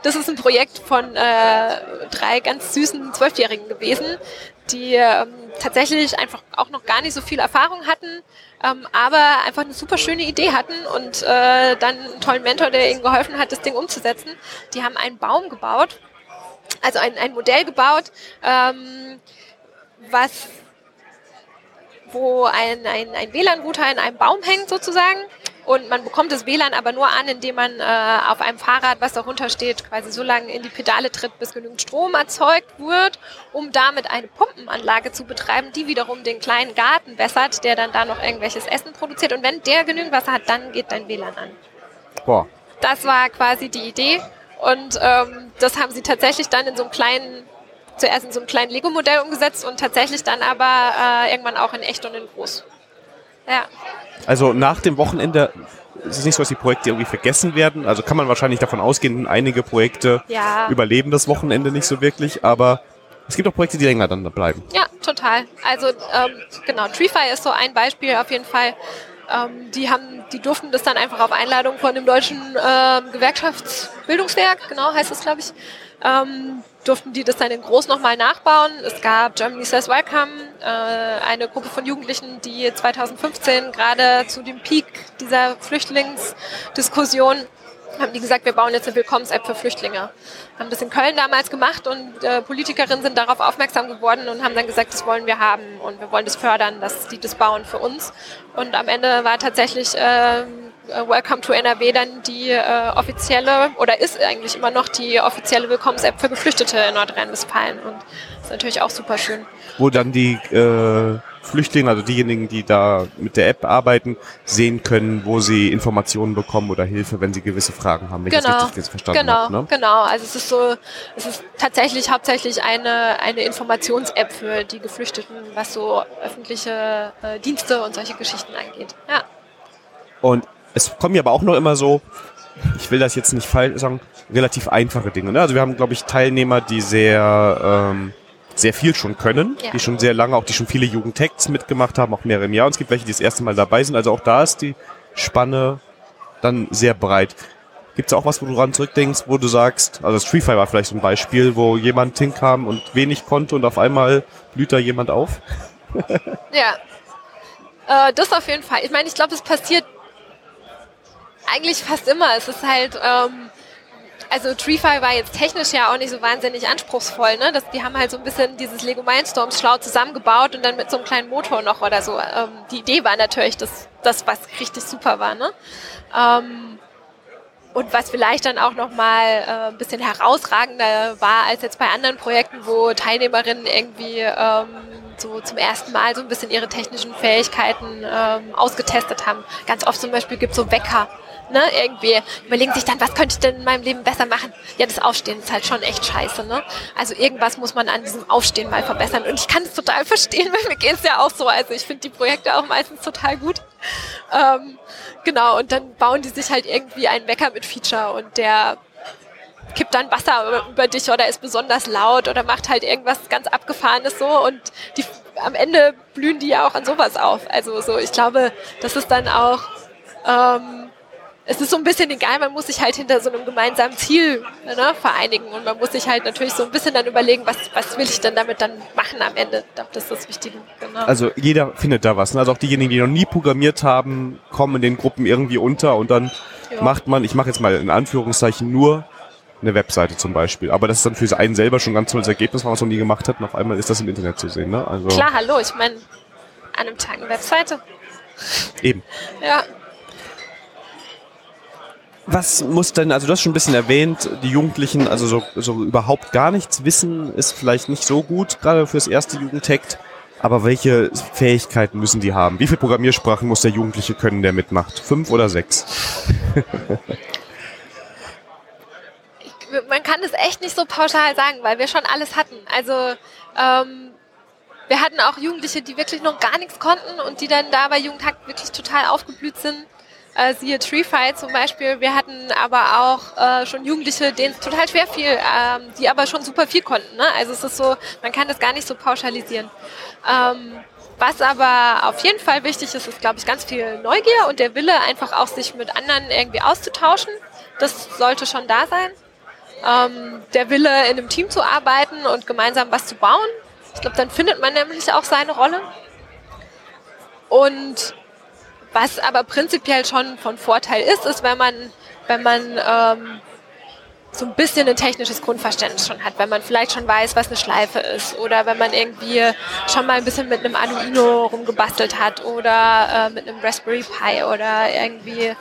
das ist ein Projekt von äh, drei ganz süßen Zwölfjährigen gewesen, die ähm, tatsächlich einfach auch noch gar nicht so viel Erfahrung hatten, ähm, aber einfach eine super schöne Idee hatten und äh, dann einen tollen Mentor, der ihnen geholfen hat, das Ding umzusetzen. Die haben einen Baum gebaut, also ein, ein Modell gebaut, ähm, was wo ein, ein, ein WLAN-Router in einem Baum hängt sozusagen und man bekommt das WLAN aber nur an, indem man äh, auf einem Fahrrad, was darunter steht, quasi so lange in die Pedale tritt, bis genügend Strom erzeugt wird, um damit eine Pumpenanlage zu betreiben, die wiederum den kleinen Garten wässert, der dann da noch irgendwelches Essen produziert. Und wenn der genügend Wasser hat, dann geht dein WLAN an. Boah. Das war quasi die Idee. Und ähm, das haben sie tatsächlich dann in so einem kleinen zuerst in so einem kleinen Lego-Modell umgesetzt und tatsächlich dann aber äh, irgendwann auch in echt und in groß. Ja. Also nach dem Wochenende ist es nicht so, dass die Projekte irgendwie vergessen werden. Also kann man wahrscheinlich davon ausgehen, einige Projekte ja. überleben das Wochenende nicht so wirklich, aber Es gibt auch Projekte, die länger dann bleiben. Ja, total. Also ähm, genau, TreeFi ist so ein Beispiel auf jeden Fall. Ähm, die haben, die durften das dann einfach auf Einladung von dem deutschen ähm, Gewerkschaftsbildungswerk, genau heißt es, glaube ich, ähm, durften die das dann in groß nochmal nachbauen. Es gab Germany Says Welcome, äh, eine Gruppe von Jugendlichen, die 2015 gerade zu dem Peak dieser Flüchtlingsdiskussion haben die gesagt, wir bauen jetzt eine Willkommens-App für Flüchtlinge. Haben das in Köln damals gemacht und äh, Politikerinnen sind darauf aufmerksam geworden und haben dann gesagt, das wollen wir haben und wir wollen das fördern, dass die das bauen für uns. Und am Ende war tatsächlich äh, Welcome to NRW dann die äh, offizielle oder ist eigentlich immer noch die offizielle Willkommens-App für Geflüchtete in Nordrhein-Westfalen und das ist natürlich auch super schön. Wo dann die äh, Flüchtlinge, also diejenigen, die da mit der App arbeiten, sehen können, wo sie Informationen bekommen oder Hilfe, wenn sie gewisse Fragen haben, wenn genau. ich das richtig verstanden genau, habe. Ne? Genau, also es ist so, es ist tatsächlich hauptsächlich eine, eine Informations-App für die Geflüchteten, was so öffentliche äh, Dienste und solche Geschichten angeht. Ja. Und es kommen ja aber auch noch immer so, ich will das jetzt nicht falsch sagen, relativ einfache Dinge. Ne? Also wir haben, glaube ich, Teilnehmer, die sehr ähm, sehr viel schon können, ja. die schon sehr lange, auch die schon viele Jugendtexts mitgemacht haben, auch mehrere im Jahr. Und es gibt welche, die das erste Mal dabei sind. Also auch da ist die Spanne dann sehr breit. Gibt es auch was, wo du dran zurückdenkst, wo du sagst, also Street Fighter war vielleicht so ein Beispiel, wo jemand hinkam und wenig konnte und auf einmal blüht da jemand auf? [LAUGHS] ja, äh, das auf jeden Fall. Ich meine, ich glaube, es passiert eigentlich fast immer. Es ist halt, ähm, also TreeFi war jetzt technisch ja auch nicht so wahnsinnig anspruchsvoll. Ne? Das, die haben halt so ein bisschen dieses Lego Mindstorms schlau zusammengebaut und dann mit so einem kleinen Motor noch oder so. Ähm, die Idee war natürlich das, das was richtig super war. Ne? Ähm, und was vielleicht dann auch nochmal äh, ein bisschen herausragender war als jetzt bei anderen Projekten, wo Teilnehmerinnen irgendwie ähm, so zum ersten Mal so ein bisschen ihre technischen Fähigkeiten ähm, ausgetestet haben. Ganz oft zum Beispiel gibt es so Wecker ne, irgendwie überlegen sich dann, was könnte ich denn in meinem Leben besser machen? Ja, das Aufstehen ist halt schon echt scheiße, ne? Also irgendwas muss man an diesem Aufstehen mal verbessern. Und ich kann es total verstehen, [LAUGHS] weil mir geht es ja auch so. Also ich finde die Projekte auch meistens total gut. Ähm, genau, und dann bauen die sich halt irgendwie einen Wecker mit Feature und der kippt dann Wasser über dich oder ist besonders laut oder macht halt irgendwas ganz Abgefahrenes so und die, am Ende blühen die ja auch an sowas auf. Also so, ich glaube, das ist dann auch ähm, es ist so ein bisschen egal, man muss sich halt hinter so einem gemeinsamen Ziel ne, vereinigen und man muss sich halt natürlich so ein bisschen dann überlegen, was, was will ich denn damit dann machen am Ende. Ich glaube, das ist das Wichtige. Genau. Also jeder findet da was. Ne? Also auch diejenigen, die noch nie programmiert haben, kommen in den Gruppen irgendwie unter und dann ja. macht man, ich mache jetzt mal in Anführungszeichen nur eine Webseite zum Beispiel. Aber das ist dann für einen selber schon ein ganz tolles Ergebnis, was man noch nie gemacht hat. Und auf einmal ist das im Internet zu sehen. Ne? Also Klar, hallo, ich meine, an einem Tag eine Webseite. Eben. Ja, was muss denn, also du hast schon ein bisschen erwähnt, die Jugendlichen, also so, so überhaupt gar nichts wissen, ist vielleicht nicht so gut, gerade fürs erste Jugendtakt. Aber welche Fähigkeiten müssen die haben? Wie viele Programmiersprachen muss der Jugendliche können, der mitmacht? Fünf oder sechs? Man kann es echt nicht so pauschal sagen, weil wir schon alles hatten. Also ähm, wir hatten auch Jugendliche, die wirklich noch gar nichts konnten und die dann da bei Jugendhakt wirklich total aufgeblüht sind äh, siehe Tree Fight zum Beispiel. Wir hatten aber auch äh, schon Jugendliche, denen es total schwer fiel, ähm, die aber schon super viel konnten. Ne? Also es ist so, man kann das gar nicht so pauschalisieren. Ähm, was aber auf jeden Fall wichtig ist, ist, glaube ich, ganz viel Neugier und der Wille, einfach auch sich mit anderen irgendwie auszutauschen. Das sollte schon da sein. Ähm, der Wille, in einem Team zu arbeiten und gemeinsam was zu bauen. Ich glaube, dann findet man nämlich auch seine Rolle. Und was aber prinzipiell schon von Vorteil ist, ist, wenn man, wenn man ähm, so ein bisschen ein technisches Grundverständnis schon hat, wenn man vielleicht schon weiß, was eine Schleife ist oder wenn man irgendwie schon mal ein bisschen mit einem Arduino rumgebastelt hat oder äh, mit einem Raspberry Pi oder irgendwie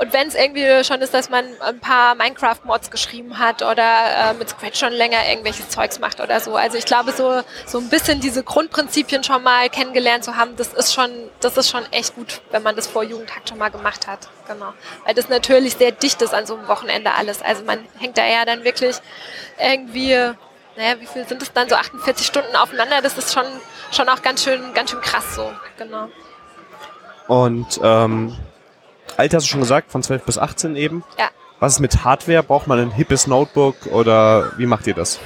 und wenn es irgendwie schon ist, dass man ein paar Minecraft-Mods geschrieben hat oder äh, mit Scratch schon länger irgendwelches Zeugs macht oder so. Also ich glaube, so, so ein bisschen diese Grundprinzipien schon mal kennengelernt zu haben, das ist schon, das ist schon echt gut, wenn man das vor Jugendtag schon mal gemacht hat. Genau. Weil das natürlich sehr dicht ist an so einem Wochenende alles. Also man hängt da ja dann wirklich irgendwie, naja, wie viel sind es dann so 48 Stunden aufeinander? Das ist schon, schon auch ganz schön, ganz schön krass so. Genau. Und ähm Alter hast du schon gesagt, von 12 bis 18 eben. Ja. Was ist mit Hardware? Braucht man ein hippes Notebook oder wie macht ihr das?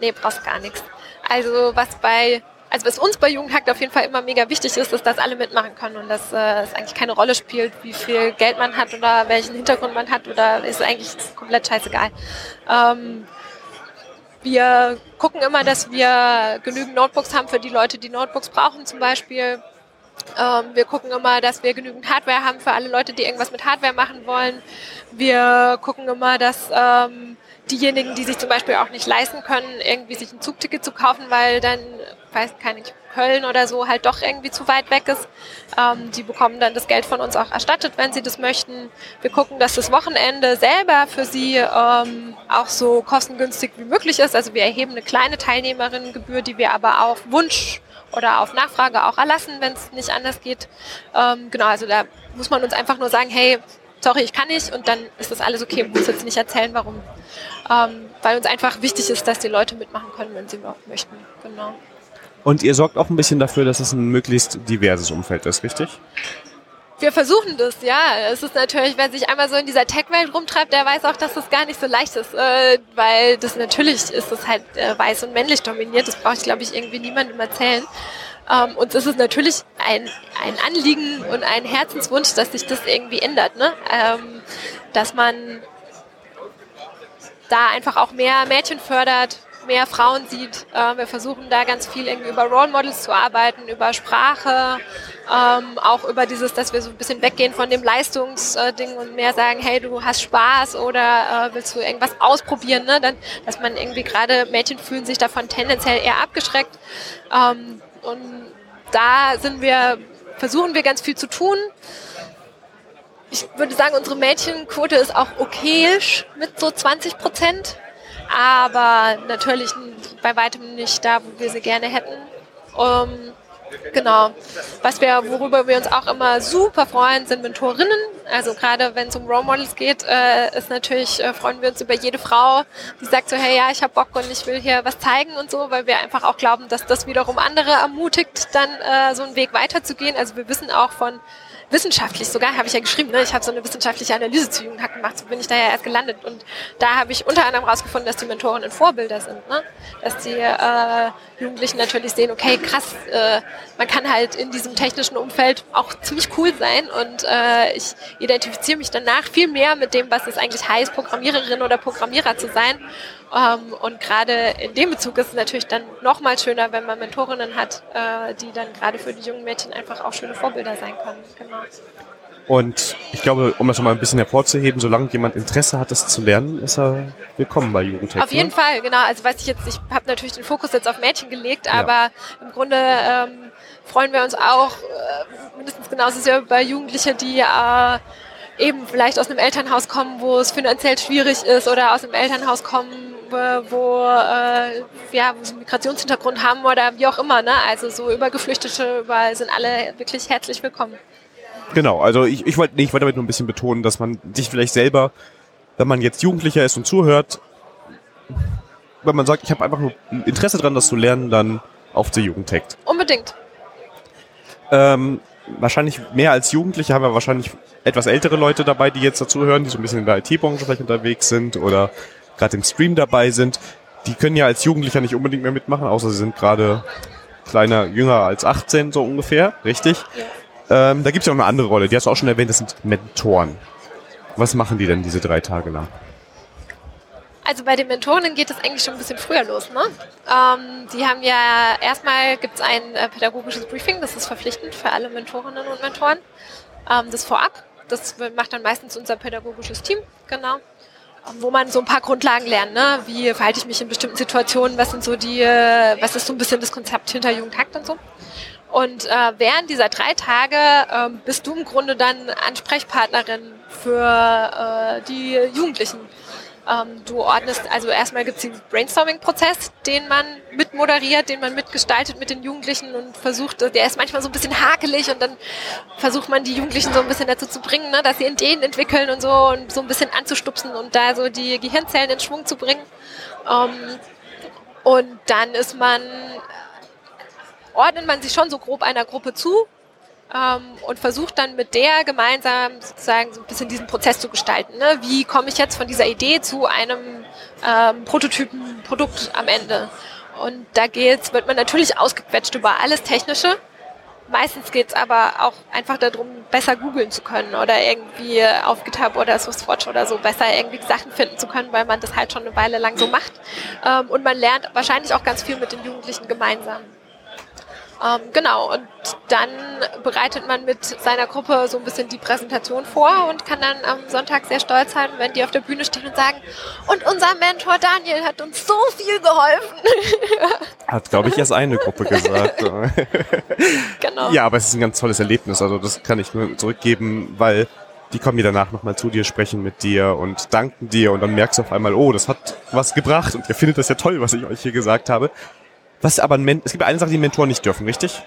Nee, brauchst gar nichts. Also was bei also was uns bei Jugendhakt auf jeden Fall immer mega wichtig ist, ist, dass alle mitmachen können und dass äh, es eigentlich keine Rolle spielt, wie viel Geld man hat oder welchen Hintergrund man hat oder ist eigentlich komplett scheißegal. Ähm, wir gucken immer, dass wir genügend Notebooks haben für die Leute, die Notebooks brauchen zum Beispiel. Ähm, wir gucken immer, dass wir genügend Hardware haben für alle Leute, die irgendwas mit Hardware machen wollen. Wir gucken immer, dass ähm, diejenigen, die sich zum Beispiel auch nicht leisten können, irgendwie sich ein Zugticket zu kaufen, weil dann, weiß keine ich, Köln oder so halt doch irgendwie zu weit weg ist. Ähm, die bekommen dann das Geld von uns auch erstattet, wenn sie das möchten. Wir gucken, dass das Wochenende selber für sie ähm, auch so kostengünstig wie möglich ist. Also wir erheben eine kleine Teilnehmerinnengebühr, die wir aber auf Wunsch oder auf Nachfrage auch erlassen, wenn es nicht anders geht. Ähm, genau, also da muss man uns einfach nur sagen, hey, sorry, ich kann nicht und dann ist das alles okay. Muss jetzt nicht erzählen, warum. Ähm, weil uns einfach wichtig ist, dass die Leute mitmachen können, wenn sie möchten. Genau. Und ihr sorgt auch ein bisschen dafür, dass es ein möglichst diverses Umfeld ist, richtig? Wir versuchen das, ja. Es ist natürlich, wer sich einmal so in dieser Tech-Welt rumtreibt, der weiß auch, dass das gar nicht so leicht ist, äh, weil das natürlich ist das halt äh, weiß und männlich dominiert. Das brauche ich, glaube ich, irgendwie niemandem erzählen. Ähm, uns ist es natürlich ein, ein Anliegen und ein Herzenswunsch, dass sich das irgendwie ändert. Ne? Ähm, dass man da einfach auch mehr Mädchen fördert, mehr Frauen sieht. Äh, wir versuchen da ganz viel irgendwie über Role Models zu arbeiten, über Sprache, ähm, auch über dieses, dass wir so ein bisschen weggehen von dem Leistungsding und mehr sagen, hey, du hast Spaß oder äh, willst du irgendwas ausprobieren, ne? Dann, dass man irgendwie gerade Mädchen fühlen sich davon tendenziell eher abgeschreckt. Ähm, und da sind wir, versuchen wir ganz viel zu tun. Ich würde sagen, unsere Mädchenquote ist auch okayisch mit so 20 Prozent, aber natürlich bei weitem nicht da, wo wir sie gerne hätten. Um, Genau. Was wir, worüber wir uns auch immer super freuen, sind Mentorinnen. Also gerade wenn es um Role Models geht, äh, ist natürlich, äh, freuen wir uns über jede Frau, die sagt so, hey ja, ich habe Bock und ich will hier was zeigen und so, weil wir einfach auch glauben, dass das wiederum andere ermutigt, dann äh, so einen Weg weiterzugehen. Also wir wissen auch von wissenschaftlich sogar, habe ich ja geschrieben, ne? ich habe so eine wissenschaftliche Analyse zu Jugendhack gemacht, so bin ich da ja erst gelandet. Und da habe ich unter anderem herausgefunden, dass die Mentoren Vorbilder sind. Ne? Dass die äh, Jugendlichen natürlich sehen, okay, krass, äh, man kann halt in diesem technischen Umfeld auch ziemlich cool sein und äh, ich identifiziere mich danach viel mehr mit dem, was es eigentlich heißt, Programmiererin oder Programmierer zu sein. Ähm, und gerade in dem Bezug ist es natürlich dann noch mal schöner, wenn man Mentorinnen hat, äh, die dann gerade für die jungen Mädchen einfach auch schöne Vorbilder sein können. Genau. Und ich glaube, um das schon mal ein bisschen hervorzuheben, solange jemand Interesse hat, das zu lernen, ist er willkommen bei Jugendtech. Auf jeden ne? Fall, genau. Also weiß ich jetzt, ich habe natürlich den Fokus jetzt auf Mädchen gelegt, ja. aber im Grunde ähm, freuen wir uns auch äh, mindestens genauso sehr über Jugendliche, die äh, eben vielleicht aus einem Elternhaus kommen, wo es finanziell schwierig ist oder aus einem Elternhaus kommen, wo, äh, ja, wo sie einen Migrationshintergrund haben oder wie auch immer. Ne? Also so übergeflüchtete überall sind alle wirklich herzlich willkommen. Genau, also ich, ich wollte nee, ich wollte damit nur ein bisschen betonen, dass man sich vielleicht selber, wenn man jetzt Jugendlicher ist und zuhört, wenn man sagt, ich habe einfach nur Interesse daran, das zu lernen, dann auf die Jugendtech. Unbedingt. Ähm, wahrscheinlich mehr als Jugendliche haben wir wahrscheinlich etwas ältere Leute dabei, die jetzt dazu hören, die so ein bisschen in der IT-Branche vielleicht unterwegs sind oder gerade im Stream dabei sind. Die können ja als Jugendlicher nicht unbedingt mehr mitmachen, außer sie sind gerade kleiner, jünger als 18 so ungefähr, richtig? Ja. Ähm, da gibt es ja auch eine andere Rolle, die hast du auch schon erwähnt, das sind Mentoren. Was machen die denn diese drei Tage lang? Also bei den Mentorinnen geht es eigentlich schon ein bisschen früher los. Ne? Ähm, die haben ja erstmal gibt es ein äh, pädagogisches Briefing, das ist verpflichtend für alle Mentorinnen und Mentoren. Ähm, das vorab, das macht dann meistens unser pädagogisches Team, genau. Wo man so ein paar Grundlagen lernt, ne? Wie verhalte ich mich in bestimmten Situationen, was sind so die, äh, was ist so ein bisschen das Konzept hinter Jugendhakt und so. Und äh, während dieser drei Tage äh, bist du im Grunde dann Ansprechpartnerin für äh, die Jugendlichen. Ähm, du ordnest, also erstmal gibt es den Brainstorming-Prozess, den man mitmoderiert, den man mitgestaltet mit den Jugendlichen und versucht, der ist manchmal so ein bisschen hakelig und dann versucht man die Jugendlichen so ein bisschen dazu zu bringen, ne, dass sie Ideen entwickeln und so und so ein bisschen anzustupsen und da so die Gehirnzellen in Schwung zu bringen. Ähm, und dann ist man, ordnet man sich schon so grob einer Gruppe zu ähm, und versucht dann mit der gemeinsam sozusagen so ein bisschen diesen Prozess zu gestalten. Ne? Wie komme ich jetzt von dieser Idee zu einem ähm, Prototypen, Produkt am Ende? und da geht's, wird man natürlich ausgequetscht über alles Technische. Meistens geht's aber auch einfach darum, besser googeln zu können oder irgendwie auf GitHub oder SwiftWatch oder so besser irgendwie Sachen finden zu können, weil man das halt schon eine Weile lang so macht. Ähm, und man lernt wahrscheinlich auch ganz viel mit den Jugendlichen gemeinsam. Ähm, genau, und dann bereitet man mit seiner Gruppe so ein bisschen die Präsentation vor und kann dann am Sonntag sehr stolz sein, wenn die auf der Bühne stehen und sagen, und unser Mentor Daniel hat uns so viel geholfen. [LAUGHS] Hat, glaube ich, erst eine Gruppe gesagt. [LAUGHS] genau. Ja, aber es ist ein ganz tolles Erlebnis. Also das kann ich nur zurückgeben, weil die kommen ja danach nochmal zu dir, sprechen mit dir und danken dir und dann merkst du auf einmal, oh, das hat was gebracht und ihr findet das ja toll, was ich euch hier gesagt habe. Was aber ein Men es gibt eine Sache, die Mentoren nicht dürfen, richtig?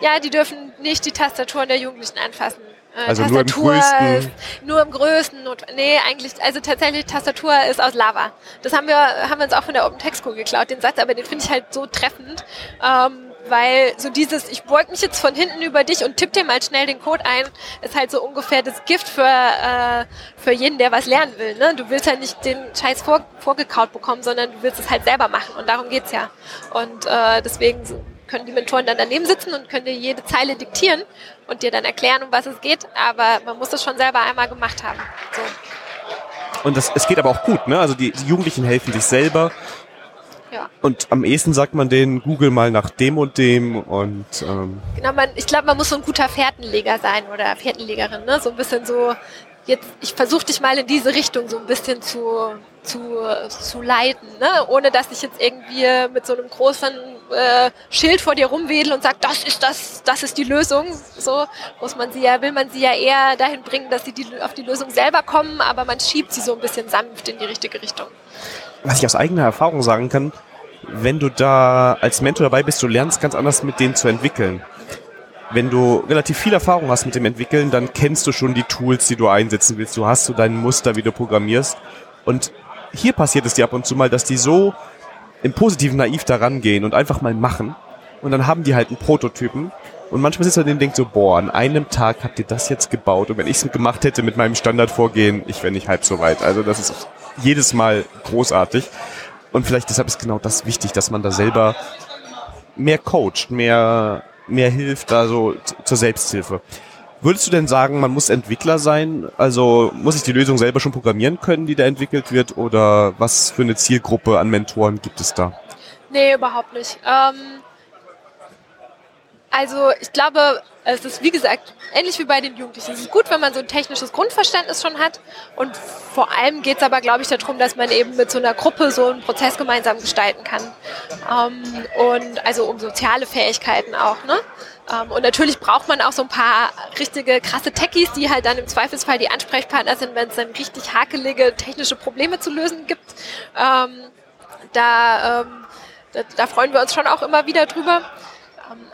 Ja, die dürfen nicht die Tastaturen der Jugendlichen anfassen. Äh, also Tastatur nur im größten. Nur im größten. Nee, eigentlich, also tatsächlich Tastatur ist aus Lava. Das haben wir, haben wir uns auch von der Open Text School geklaut, den Satz, aber den finde ich halt so treffend. Ähm, weil so dieses, ich beug mich jetzt von hinten über dich und tipp dir mal schnell den Code ein, ist halt so ungefähr das Gift für, äh, für jeden, der was lernen will. Ne? Du willst ja nicht den Scheiß vor, vorgekaut bekommen, sondern du willst es halt selber machen und darum geht's ja. Und äh, deswegen können die Mentoren dann daneben sitzen und können dir jede Zeile diktieren und dir dann erklären, um was es geht, aber man muss das schon selber einmal gemacht haben. So. Und das, es geht aber auch gut, ne? Also die, die Jugendlichen helfen sich selber ja. Und am ehesten sagt man denen, Google mal nach dem und dem und ähm Genau, man, ich glaube, man muss so ein guter Fährtenleger sein oder Fährtenlegerin, ne? So ein bisschen so, jetzt, ich versuche dich mal in diese Richtung so ein bisschen zu, zu, zu leiten, ne? Ohne dass ich jetzt irgendwie mit so einem großen äh, Schild vor dir rumwedel und sag, das ist das, das ist die Lösung. So muss man sie ja, will man sie ja eher dahin bringen, dass sie die, auf die Lösung selber kommen, aber man schiebt sie so ein bisschen sanft in die richtige Richtung was ich aus eigener Erfahrung sagen kann, wenn du da als Mentor dabei bist, du lernst ganz anders mit denen zu entwickeln. Wenn du relativ viel Erfahrung hast mit dem Entwickeln, dann kennst du schon die Tools, die du einsetzen willst. Du hast so dein Muster, wie du programmierst. Und hier passiert es dir ab und zu mal, dass die so im Positiven naiv daran gehen und einfach mal machen. Und dann haben die halt einen Prototypen. Und manchmal sitzt man und denkt so, boah, an einem Tag habt ihr das jetzt gebaut. Und wenn ich es gemacht hätte mit meinem Standardvorgehen, ich wäre nicht halb so weit. Also das ist jedes Mal großartig. Und vielleicht deshalb ist genau das wichtig, dass man da selber mehr coacht, mehr, mehr hilft, also zur Selbsthilfe. Würdest du denn sagen, man muss Entwickler sein? Also muss ich die Lösung selber schon programmieren können, die da entwickelt wird? Oder was für eine Zielgruppe an Mentoren gibt es da? Nee, überhaupt nicht. Ähm, also ich glaube, es ist wie gesagt ähnlich wie bei den Jugendlichen. Es ist gut, wenn man so ein technisches Grundverständnis schon hat. Und vor allem geht es aber, glaube ich, darum, dass man eben mit so einer Gruppe so einen Prozess gemeinsam gestalten kann. Ähm, und also um soziale Fähigkeiten auch. Ne? Ähm, und natürlich braucht man auch so ein paar richtige krasse Techies, die halt dann im Zweifelsfall die Ansprechpartner sind, wenn es dann richtig hakelige technische Probleme zu lösen gibt. Ähm, da, ähm, da, da freuen wir uns schon auch immer wieder drüber.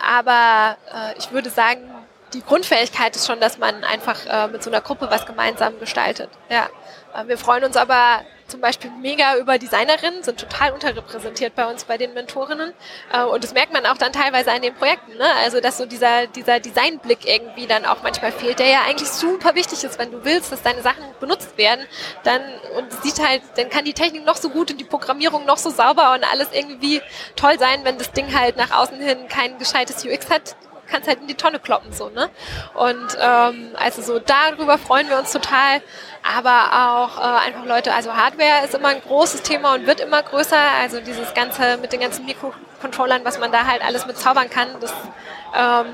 Aber äh, ich würde sagen, die Grundfähigkeit ist schon, dass man einfach äh, mit so einer Gruppe was gemeinsam gestaltet. Ja. Äh, wir freuen uns aber zum Beispiel mega über Designerinnen, sind total unterrepräsentiert bei uns, bei den Mentorinnen. Äh, und das merkt man auch dann teilweise an den Projekten. Ne? Also, dass so dieser, dieser Designblick irgendwie dann auch manchmal fehlt, der ja eigentlich super wichtig ist, wenn du willst, dass deine Sachen benutzt werden. Dann, und sieht halt, dann kann die Technik noch so gut und die Programmierung noch so sauber und alles irgendwie toll sein, wenn das Ding halt nach außen hin kein gescheites UX hat kannst halt in die Tonne kloppen so ne und ähm, also so darüber freuen wir uns total aber auch äh, einfach Leute, also Hardware ist immer ein großes Thema und wird immer größer. Also dieses Ganze mit den ganzen Mikrocontrollern, was man da halt alles mit zaubern kann, das ähm,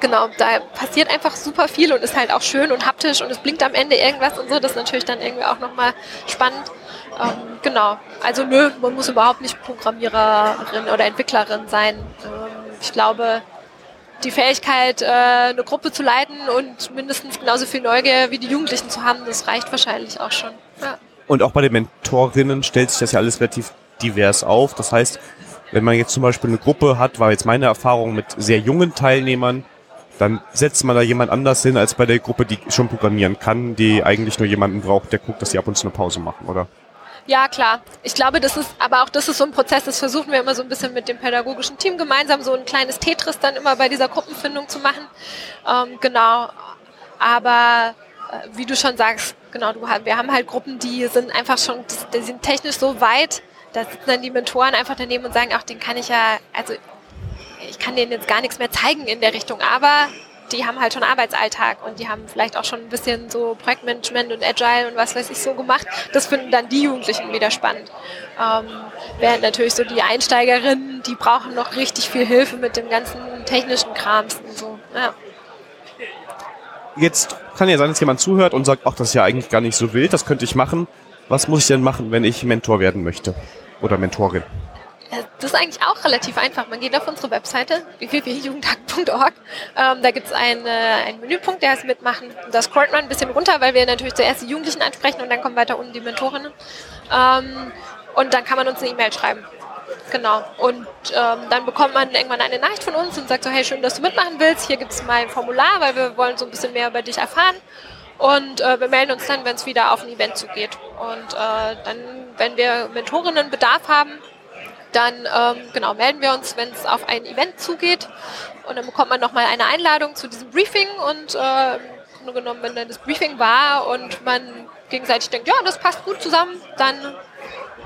genau, da passiert einfach super viel und ist halt auch schön und haptisch und es blinkt am Ende irgendwas und so. Das ist natürlich dann irgendwie auch nochmal spannend. Ähm, genau, also nö, man muss überhaupt nicht Programmiererin oder Entwicklerin sein. Ähm, ich glaube, die Fähigkeit, äh, eine Gruppe zu leiten und mindestens genauso viel Neugier wie die Jugendlichen zu haben, das reicht wahrscheinlich auch schon. Ja. Und auch bei den Mentorinnen stellt sich das ja alles relativ divers auf. Das heißt, wenn man jetzt zum Beispiel eine Gruppe hat, war jetzt meine Erfahrung mit sehr jungen Teilnehmern, dann setzt man da jemand anders hin als bei der Gruppe, die schon programmieren kann, die eigentlich nur jemanden braucht, der guckt, dass sie ab und zu eine Pause machen, oder? Ja, klar. Ich glaube, das ist, aber auch das ist so ein Prozess, das versuchen wir immer so ein bisschen mit dem pädagogischen Team gemeinsam, so ein kleines Tetris dann immer bei dieser Gruppenfindung zu machen. Ähm, genau. Aber äh, wie du schon sagst, genau, du, wir haben halt Gruppen, die sind einfach schon, die sind technisch so weit, da sitzen dann die Mentoren einfach daneben und sagen, ach, den kann ich ja, also ich kann denen jetzt gar nichts mehr zeigen in der Richtung, aber die haben halt schon Arbeitsalltag und die haben vielleicht auch schon ein bisschen so Projektmanagement und Agile und was weiß ich so gemacht. Das finden dann die Jugendlichen wieder spannend. Ähm, während natürlich so die Einsteigerinnen, die brauchen noch richtig viel Hilfe mit dem ganzen technischen Krams und so. Ja. Jetzt kann ja sein, dass jemand zuhört und sagt, ach, das ist ja eigentlich gar nicht so wild, das könnte ich machen. Was muss ich denn machen, wenn ich Mentor werden möchte? Oder Mentorin? Das ist eigentlich auch relativ einfach. Man geht auf unsere Webseite www.jugendtag.org. Ähm, da gibt es einen, äh, einen Menüpunkt, der heißt Mitmachen. Da scrollt man ein bisschen runter, weil wir natürlich zuerst die Jugendlichen ansprechen und dann kommen weiter unten die Mentorinnen. Ähm, und dann kann man uns eine E-Mail schreiben. Genau. Und ähm, dann bekommt man irgendwann eine Nachricht von uns und sagt so, hey, schön, dass du mitmachen willst. Hier gibt es mein Formular, weil wir wollen so ein bisschen mehr über dich erfahren. Und äh, wir melden uns dann, wenn es wieder auf ein Event zugeht. Und äh, dann, wenn wir Mentorinnen Bedarf haben, dann ähm, genau melden wir uns, wenn es auf ein Event zugeht. Und dann bekommt man nochmal eine Einladung zu diesem Briefing. Und äh, Grunde genommen, wenn dann das Briefing war und man gegenseitig denkt, ja, das passt gut zusammen, dann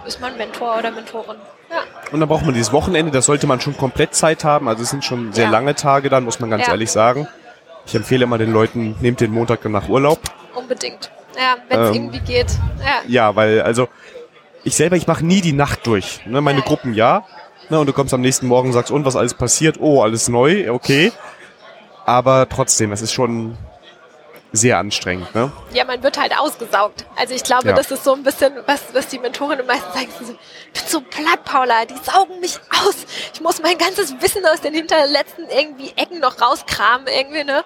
ist man Mentor oder Mentorin. Ja. Und dann braucht man dieses Wochenende, das sollte man schon komplett Zeit haben. Also es sind schon sehr ja. lange Tage dann, muss man ganz ja. ehrlich sagen. Ich empfehle immer den Leuten, nehmt den Montag dann nach Urlaub. Unbedingt. Ja, wenn es ähm, irgendwie geht. Ja. ja, weil also ich selber, ich mache nie die Nacht durch. Ne? Meine Gruppen ja. Ne? Und du kommst am nächsten Morgen sagst, und was alles passiert? Oh, alles neu, okay. Aber trotzdem, es ist schon sehr anstrengend, ne? Ja, man wird halt ausgesaugt. Also ich glaube, ja. das ist so ein bisschen, was, was die Mentorinnen meistens sagen, so, ich bin so platt, Paula, die saugen mich aus. Ich muss mein ganzes Wissen aus den hinterletzten irgendwie Ecken noch rauskramen, irgendwie, ne?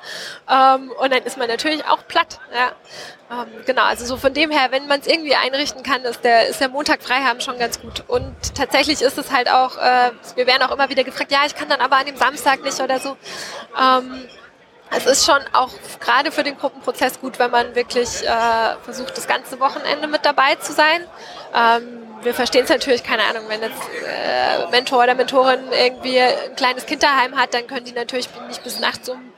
Ähm, und dann ist man natürlich auch platt, ja. Ähm, genau, also so von dem her, wenn man es irgendwie einrichten kann, ist der, ist der Montag frei haben schon ganz gut. Und tatsächlich ist es halt auch, äh, wir werden auch immer wieder gefragt, ja, ich kann dann aber an dem Samstag nicht oder so. Ähm, es ist schon auch gerade für den Gruppenprozess gut, wenn man wirklich äh, versucht, das ganze Wochenende mit dabei zu sein. Ähm, wir verstehen es natürlich, keine Ahnung, wenn jetzt äh, Mentor oder Mentorin irgendwie ein kleines Kind daheim hat, dann können die natürlich nicht bis nachts um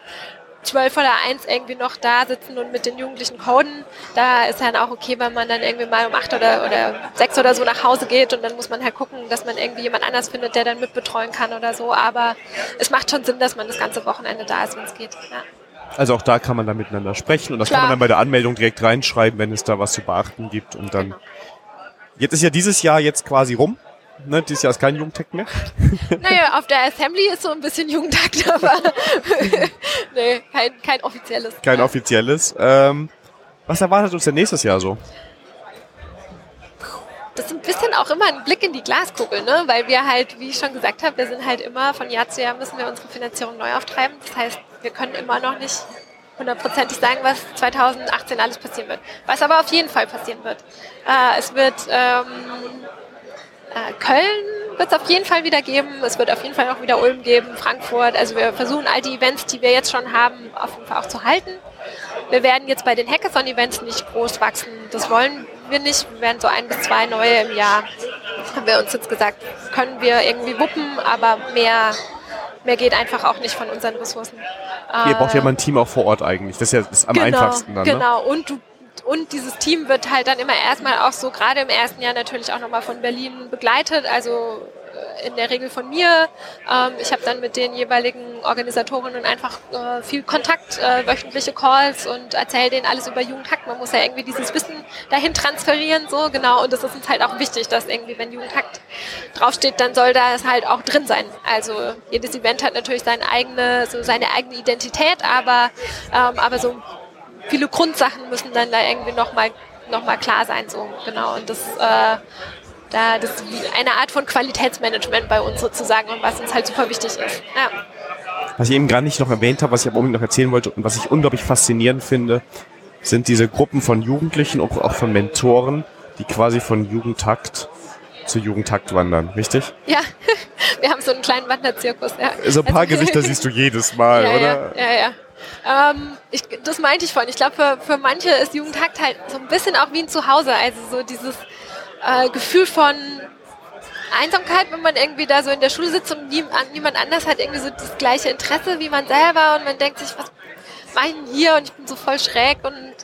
zwölf oder eins irgendwie noch da sitzen und mit den Jugendlichen coden. Da ist dann auch okay, wenn man dann irgendwie mal um acht oder, oder sechs oder so nach Hause geht und dann muss man halt gucken, dass man irgendwie jemand anders findet, der dann mitbetreuen kann oder so. Aber es macht schon Sinn, dass man das ganze Wochenende da ist, wenn es geht. Ja. Also auch da kann man dann miteinander sprechen und das Klar. kann man dann bei der Anmeldung direkt reinschreiben, wenn es da was zu beachten gibt und dann. Genau. Jetzt ist ja dieses Jahr jetzt quasi rum. Ne, dieses Jahr ist kein Jugendtag mehr. [LAUGHS] Naja, auf der Assembly ist so ein bisschen Jugendtag, [LAUGHS] aber [LAUGHS] nee, kein, kein offizielles. Kein offizielles. Ähm, was erwartet uns denn nächstes Jahr so? Das ist ein bisschen auch immer ein Blick in die Glaskugel, ne? weil wir halt, wie ich schon gesagt habe, wir sind halt immer von Jahr zu Jahr müssen wir unsere Finanzierung neu auftreiben. Das heißt, wir können immer noch nicht hundertprozentig sagen, was 2018 alles passieren wird. Was aber auf jeden Fall passieren wird. Äh, es wird ähm, äh, Köln wird es auf jeden Fall wieder geben. Es wird auf jeden Fall auch wieder Ulm geben, Frankfurt. Also wir versuchen all die Events, die wir jetzt schon haben, auf jeden Fall auch zu halten. Wir werden jetzt bei den Hackathon-Events nicht groß wachsen. Das wollen wir nicht. Wir werden so ein bis zwei neue im Jahr, haben wir uns jetzt gesagt, können wir irgendwie wuppen, aber mehr, mehr geht einfach auch nicht von unseren Ressourcen. Ihr braucht ja mal ein Team auch vor Ort eigentlich. Das ist ja das ist am genau, einfachsten dann. Ne? Genau, ne? und du und dieses Team wird halt dann immer erstmal auch so, gerade im ersten Jahr natürlich auch nochmal von Berlin begleitet, also äh, in der Regel von mir. Ähm, ich habe dann mit den jeweiligen Organisatorinnen einfach äh, viel Kontakt, äh, wöchentliche Calls und erzähle denen alles über Jugendhakt. Man muss ja irgendwie dieses Wissen dahin transferieren, so genau. Und das ist uns halt auch wichtig, dass irgendwie, wenn Jugendhakt draufsteht, dann soll das halt auch drin sein. Also jedes Event hat natürlich seine eigene, so seine eigene Identität, aber, ähm, aber so viele Grundsachen müssen dann da irgendwie nochmal noch mal klar sein, so genau. Und das, äh, da, das ist eine Art von Qualitätsmanagement bei uns sozusagen und was uns halt super wichtig ist. Ja. Was ich eben gerade nicht noch erwähnt habe, was ich aber unbedingt noch erzählen wollte und was ich unglaublich faszinierend finde, sind diese Gruppen von Jugendlichen und auch von Mentoren, die quasi von Jugendtakt zu Jugendtakt wandern, richtig? Ja, [LAUGHS] wir haben so einen kleinen Wanderzirkus. Ja. So ein paar also, Gesichter siehst du jedes Mal, [LAUGHS] ja, oder? Ja, ja, ja. Ähm, ich, das meinte ich vorhin. Ich glaube, für, für manche ist Jugendhakt halt so ein bisschen auch wie ein Zuhause. Also so dieses äh, Gefühl von Einsamkeit, wenn man irgendwie da so in der Schule sitzt und nie, niemand anders hat irgendwie so das gleiche Interesse wie man selber und man denkt sich, was mache ich denn hier und ich bin so voll schräg und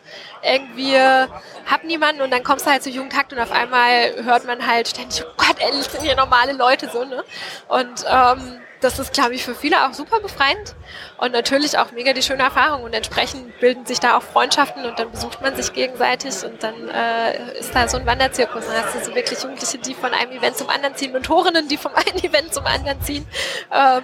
irgendwie hab niemanden und dann kommst du halt zu Jugendtakt und auf einmal hört man halt ständig, oh Gott, endlich sind hier normale Leute so, ne? Und ähm, das ist, glaube ich, für viele auch super befreiend und natürlich auch mega die schöne Erfahrung. Und entsprechend bilden sich da auch Freundschaften und dann besucht man sich gegenseitig und dann äh, ist da so ein Wanderzirkus. Dann hast du so wirklich Jugendliche, die von einem Event zum anderen ziehen, Mentorinnen, die vom [LAUGHS] einen Event zum anderen ziehen. Ähm,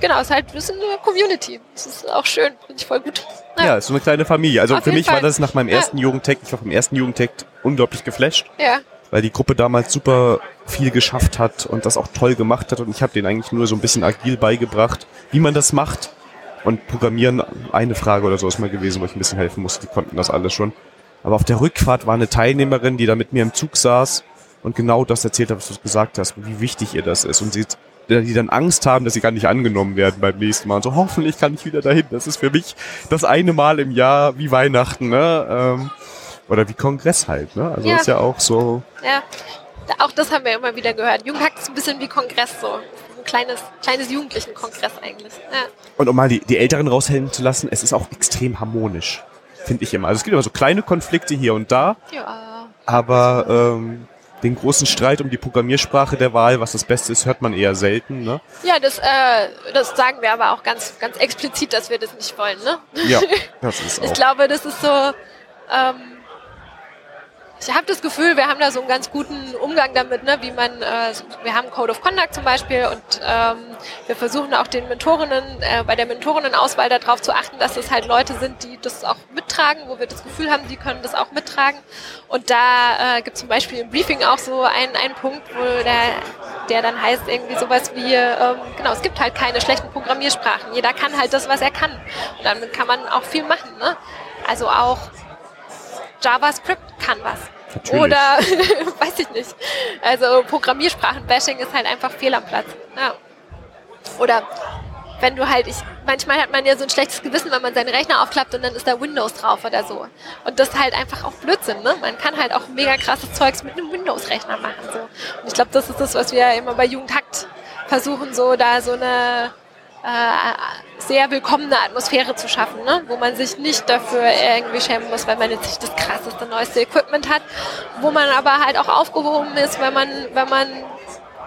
genau, es ist halt ein bisschen eine Community. Das ist auch schön, finde ich voll gut. Ja, ja ist so eine kleine Familie. Also Auf für mich Fall. war das nach meinem ersten ja. Jugendtech, ich war vom ersten Jugendtech unglaublich geflasht. Ja weil die Gruppe damals super viel geschafft hat und das auch toll gemacht hat und ich habe denen eigentlich nur so ein bisschen agil beigebracht, wie man das macht. Und Programmieren, eine Frage oder so ist mal gewesen, wo ich ein bisschen helfen musste, die konnten das alles schon. Aber auf der Rückfahrt war eine Teilnehmerin, die da mit mir im Zug saß und genau das erzählt hat, was du gesagt hast, wie wichtig ihr das ist. Und sie, die dann Angst haben, dass sie gar nicht angenommen werden beim nächsten Mal. Und so, hoffentlich kann ich wieder dahin. Das ist für mich das eine Mal im Jahr wie Weihnachten. Ne? Ähm, oder wie Kongress halt, ne? Also ja. ist ja auch so. Ja, auch das haben wir immer wieder gehört. Jugendhakt ist ein bisschen wie Kongress so. Ein kleines, kleines Jugendlichen-Kongress eigentlich. Ja. Und um mal die, die Älteren raushängen zu lassen, es ist auch extrem harmonisch, finde ich immer. Also es gibt immer so kleine Konflikte hier und da. Ja. Aber ähm, den großen Streit um die Programmiersprache der Wahl, was das Beste ist, hört man eher selten. Ne? Ja, das, äh, das sagen wir aber auch ganz, ganz explizit, dass wir das nicht wollen. Ne? Ja, [LAUGHS] das ist auch. ich glaube, das ist so. Ähm, ich habe das Gefühl, wir haben da so einen ganz guten Umgang damit, ne? wie man, äh, wir haben Code of Conduct zum Beispiel und ähm, wir versuchen auch den Mentorinnen, äh, bei der Mentorinnenauswahl darauf zu achten, dass es halt Leute sind, die das auch mittragen, wo wir das Gefühl haben, die können das auch mittragen. Und da äh, gibt es zum Beispiel im Briefing auch so einen, einen Punkt, wo der, der dann heißt irgendwie sowas wie, ähm, genau, es gibt halt keine schlechten Programmiersprachen. Jeder kann halt das, was er kann. Und damit kann man auch viel machen. Ne? Also auch JavaScript kann was. Natürlich. Oder [LAUGHS] weiß ich nicht. Also Programmiersprachen-Bashing ist halt einfach fehl am Platz. Ja. Oder wenn du halt, ich, manchmal hat man ja so ein schlechtes Gewissen, wenn man seinen Rechner aufklappt und dann ist da Windows drauf oder so. Und das ist halt einfach auch Blödsinn, ne? Man kann halt auch mega krasses Zeugs mit einem Windows-Rechner machen, so. Und ich glaube, das ist das, was wir immer bei Jugendhakt versuchen, so da so eine äh, sehr willkommene Atmosphäre zu schaffen, ne? wo man sich nicht dafür irgendwie schämen muss, weil man jetzt nicht das krasseste, neueste Equipment hat, wo man aber halt auch aufgehoben ist, wenn man, wenn man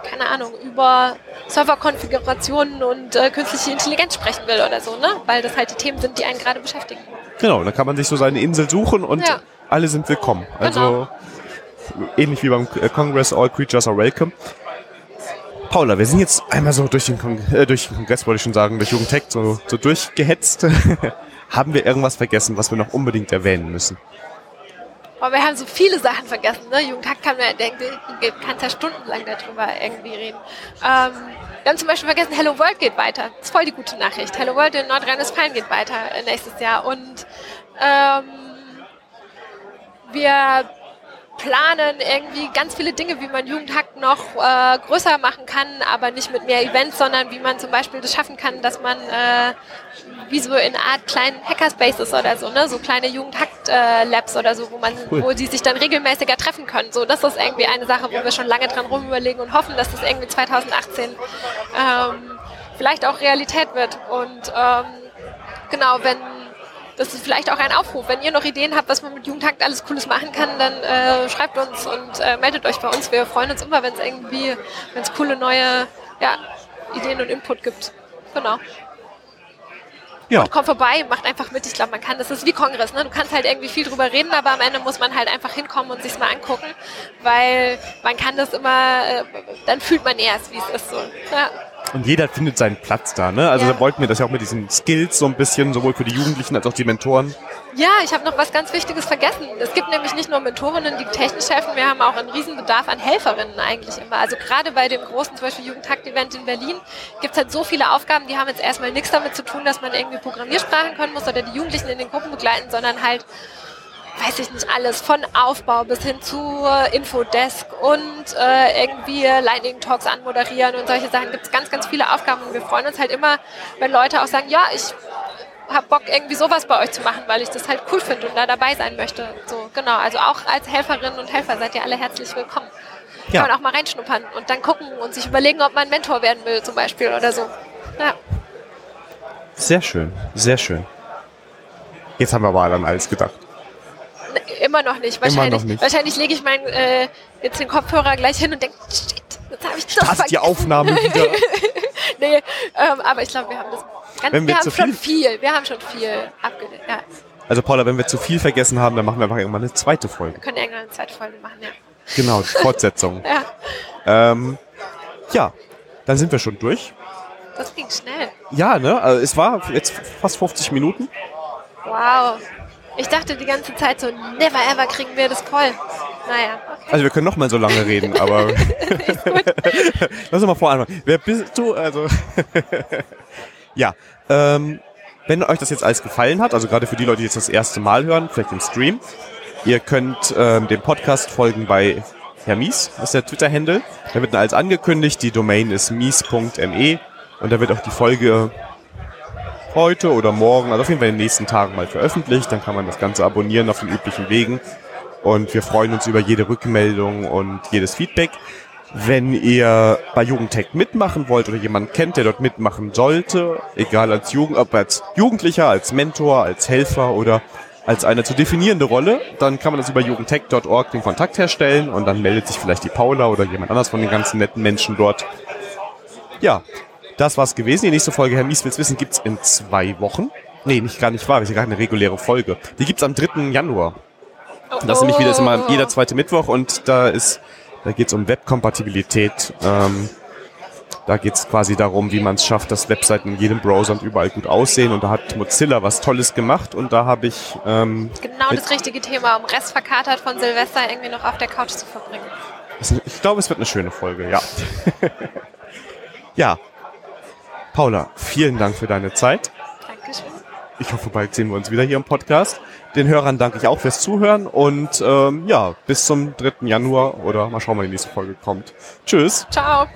keine Ahnung, über Serverkonfigurationen und äh, künstliche Intelligenz sprechen will oder so, ne? Weil das halt die Themen sind, die einen gerade beschäftigen. Genau, da kann man sich so seine Insel suchen und ja. alle sind willkommen. Also genau. ähnlich wie beim Congress, All Creatures are Welcome. Paula, wir sind jetzt einmal so durch den, Kong äh, durch den Kongress, wollte ich schon sagen, durch Jugendtech so, so durchgehetzt. [LAUGHS] haben wir irgendwas vergessen, was wir noch unbedingt erwähnen müssen? Aber wir haben so viele Sachen vergessen. Ne? Jugendhack kann man denken, kann ja stundenlang darüber irgendwie reden. Ähm, wir haben zum Beispiel vergessen, Hello World geht weiter. Das ist voll die gute Nachricht. Hello World in Nordrhein-Westfalen geht weiter nächstes Jahr. Und ähm, wir planen irgendwie ganz viele Dinge, wie man Jugendhack noch äh, größer machen kann, aber nicht mit mehr Events, sondern wie man zum Beispiel das schaffen kann, dass man äh, wie so in Art kleinen Hackerspaces oder so, ne, so kleine Jugendhack-Labs oder so, wo man, cool. wo die sich dann regelmäßiger treffen können. So, das ist irgendwie eine Sache, wo wir schon lange dran rumüberlegen und hoffen, dass das irgendwie 2018 ähm, vielleicht auch Realität wird. Und ähm, genau, wenn das ist vielleicht auch ein Aufruf. Wenn ihr noch Ideen habt, was man mit Jugendhakt alles Cooles machen kann, dann äh, schreibt uns und äh, meldet euch bei uns. Wir freuen uns immer, wenn es irgendwie, wenn es coole neue ja, Ideen und Input gibt. Genau. Ja. Und kommt vorbei, macht einfach mit. Ich glaube, man kann, das ist wie Kongress, ne? Du kannst halt irgendwie viel drüber reden, aber am Ende muss man halt einfach hinkommen und sich's mal angucken, weil man kann das immer, äh, dann fühlt man erst, wie es ist so. Ja. Und jeder findet seinen Platz da, ne? Also ja. da wollten wir das ja auch mit diesen Skills so ein bisschen, sowohl für die Jugendlichen als auch die Mentoren. Ja, ich habe noch was ganz Wichtiges vergessen. Es gibt nämlich nicht nur Mentorinnen, die technisch helfen, wir haben auch einen Riesenbedarf an Helferinnen eigentlich immer. Also gerade bei dem großen, zum Beispiel Jugendtakt-Event in Berlin, gibt es halt so viele Aufgaben, die haben jetzt erstmal nichts damit zu tun, dass man irgendwie Programmiersprachen können muss oder die Jugendlichen in den Gruppen begleiten, sondern halt weiß ich nicht alles, von Aufbau bis hin zu Infodesk und äh, irgendwie Lightning Talks anmoderieren und solche Sachen. Gibt es ganz, ganz viele Aufgaben und wir freuen uns halt immer, wenn Leute auch sagen, ja, ich habe Bock, irgendwie sowas bei euch zu machen, weil ich das halt cool finde und da dabei sein möchte. So, genau. Also auch als Helferinnen und Helfer seid ihr alle herzlich willkommen. Ja. Kann man auch mal reinschnuppern und dann gucken und sich überlegen, ob man Mentor werden will, zum Beispiel oder so. Ja. Sehr schön, sehr schön. Jetzt haben wir aber dann alles gedacht [LAUGHS] Immer noch nicht. Wahrscheinlich, noch nicht. wahrscheinlich lege ich meinen äh, jetzt den Kopfhörer gleich hin und denke, shit, jetzt habe ich doch Startet die. Aufnahme wieder. [LAUGHS] Nee, ähm, aber ich glaube, wir haben das ganz, Wenn wir wir, zu haben schon viel- viel, wir haben schon viel abgedeckt. Ja, Also Paula, wenn wir zu viel vergessen haben, dann machen wir einfach irgendwann eine zweite Folge. wir können irgendwann eine zweite Folge machen, ja. Genau, Fortsetzung. [LAUGHS] Ja, ähm, ja, dann sind wir schon durch. das ging schnell. Ja, ne? Also es war jetzt fast 50 Minuten. Wow. Ich dachte die ganze Zeit so, never ever kriegen wir das voll. Naja, okay. Also wir können noch mal so lange reden, [LAUGHS] aber [LAUGHS] lass uns mal vorher anfangen. Wer bist du? Also [LAUGHS] ja, ähm, wenn euch das jetzt alles gefallen hat, also gerade für die Leute, die jetzt das erste Mal hören, vielleicht im Stream, ihr könnt ähm, dem Podcast folgen bei Herr Mies, das ist der Twitter-Handle. Da wird alles angekündigt, die Domain ist mies.me und da wird auch die Folge heute oder morgen, also auf jeden Fall in den nächsten Tagen mal veröffentlicht. Dann kann man das Ganze abonnieren auf den üblichen Wegen. Und wir freuen uns über jede Rückmeldung und jedes Feedback. Wenn ihr bei Jugendtech mitmachen wollt oder jemanden kennt, der dort mitmachen sollte, egal als Jugend, ob als Jugendlicher, als Mentor, als Helfer oder als eine zu definierende Rolle, dann kann man das über jugendtech.org den Kontakt herstellen und dann meldet sich vielleicht die Paula oder jemand anders von den ganzen netten Menschen dort. Ja, das war's gewesen. Die nächste Folge, Herr Mies will's wissen, gibt's in zwei Wochen. Nee, nicht gar nicht wahr, das ist ja gar keine reguläre Folge. Die gibt's am 3. Januar. Das ist nämlich wieder immer jeder zweite Mittwoch und da ist, da geht's um Webkompatibilität. Ähm, da geht's quasi darum, wie man es schafft, dass Webseiten in jedem Browser und überall gut aussehen. Und da hat Mozilla was Tolles gemacht und da habe ich ähm, Genau das richtige Thema, um restverkatert von Silvester irgendwie noch auf der Couch zu verbringen. Ich glaube, es wird eine schöne Folge, ja. [LAUGHS] ja. Paula, vielen Dank für deine Zeit. Dankeschön. Ich hoffe, bald sehen wir uns wieder hier im Podcast. Den Hörern danke ich auch fürs Zuhören und ähm, ja, bis zum 3. Januar oder mal schauen, wann die nächste Folge kommt. Tschüss. Ciao.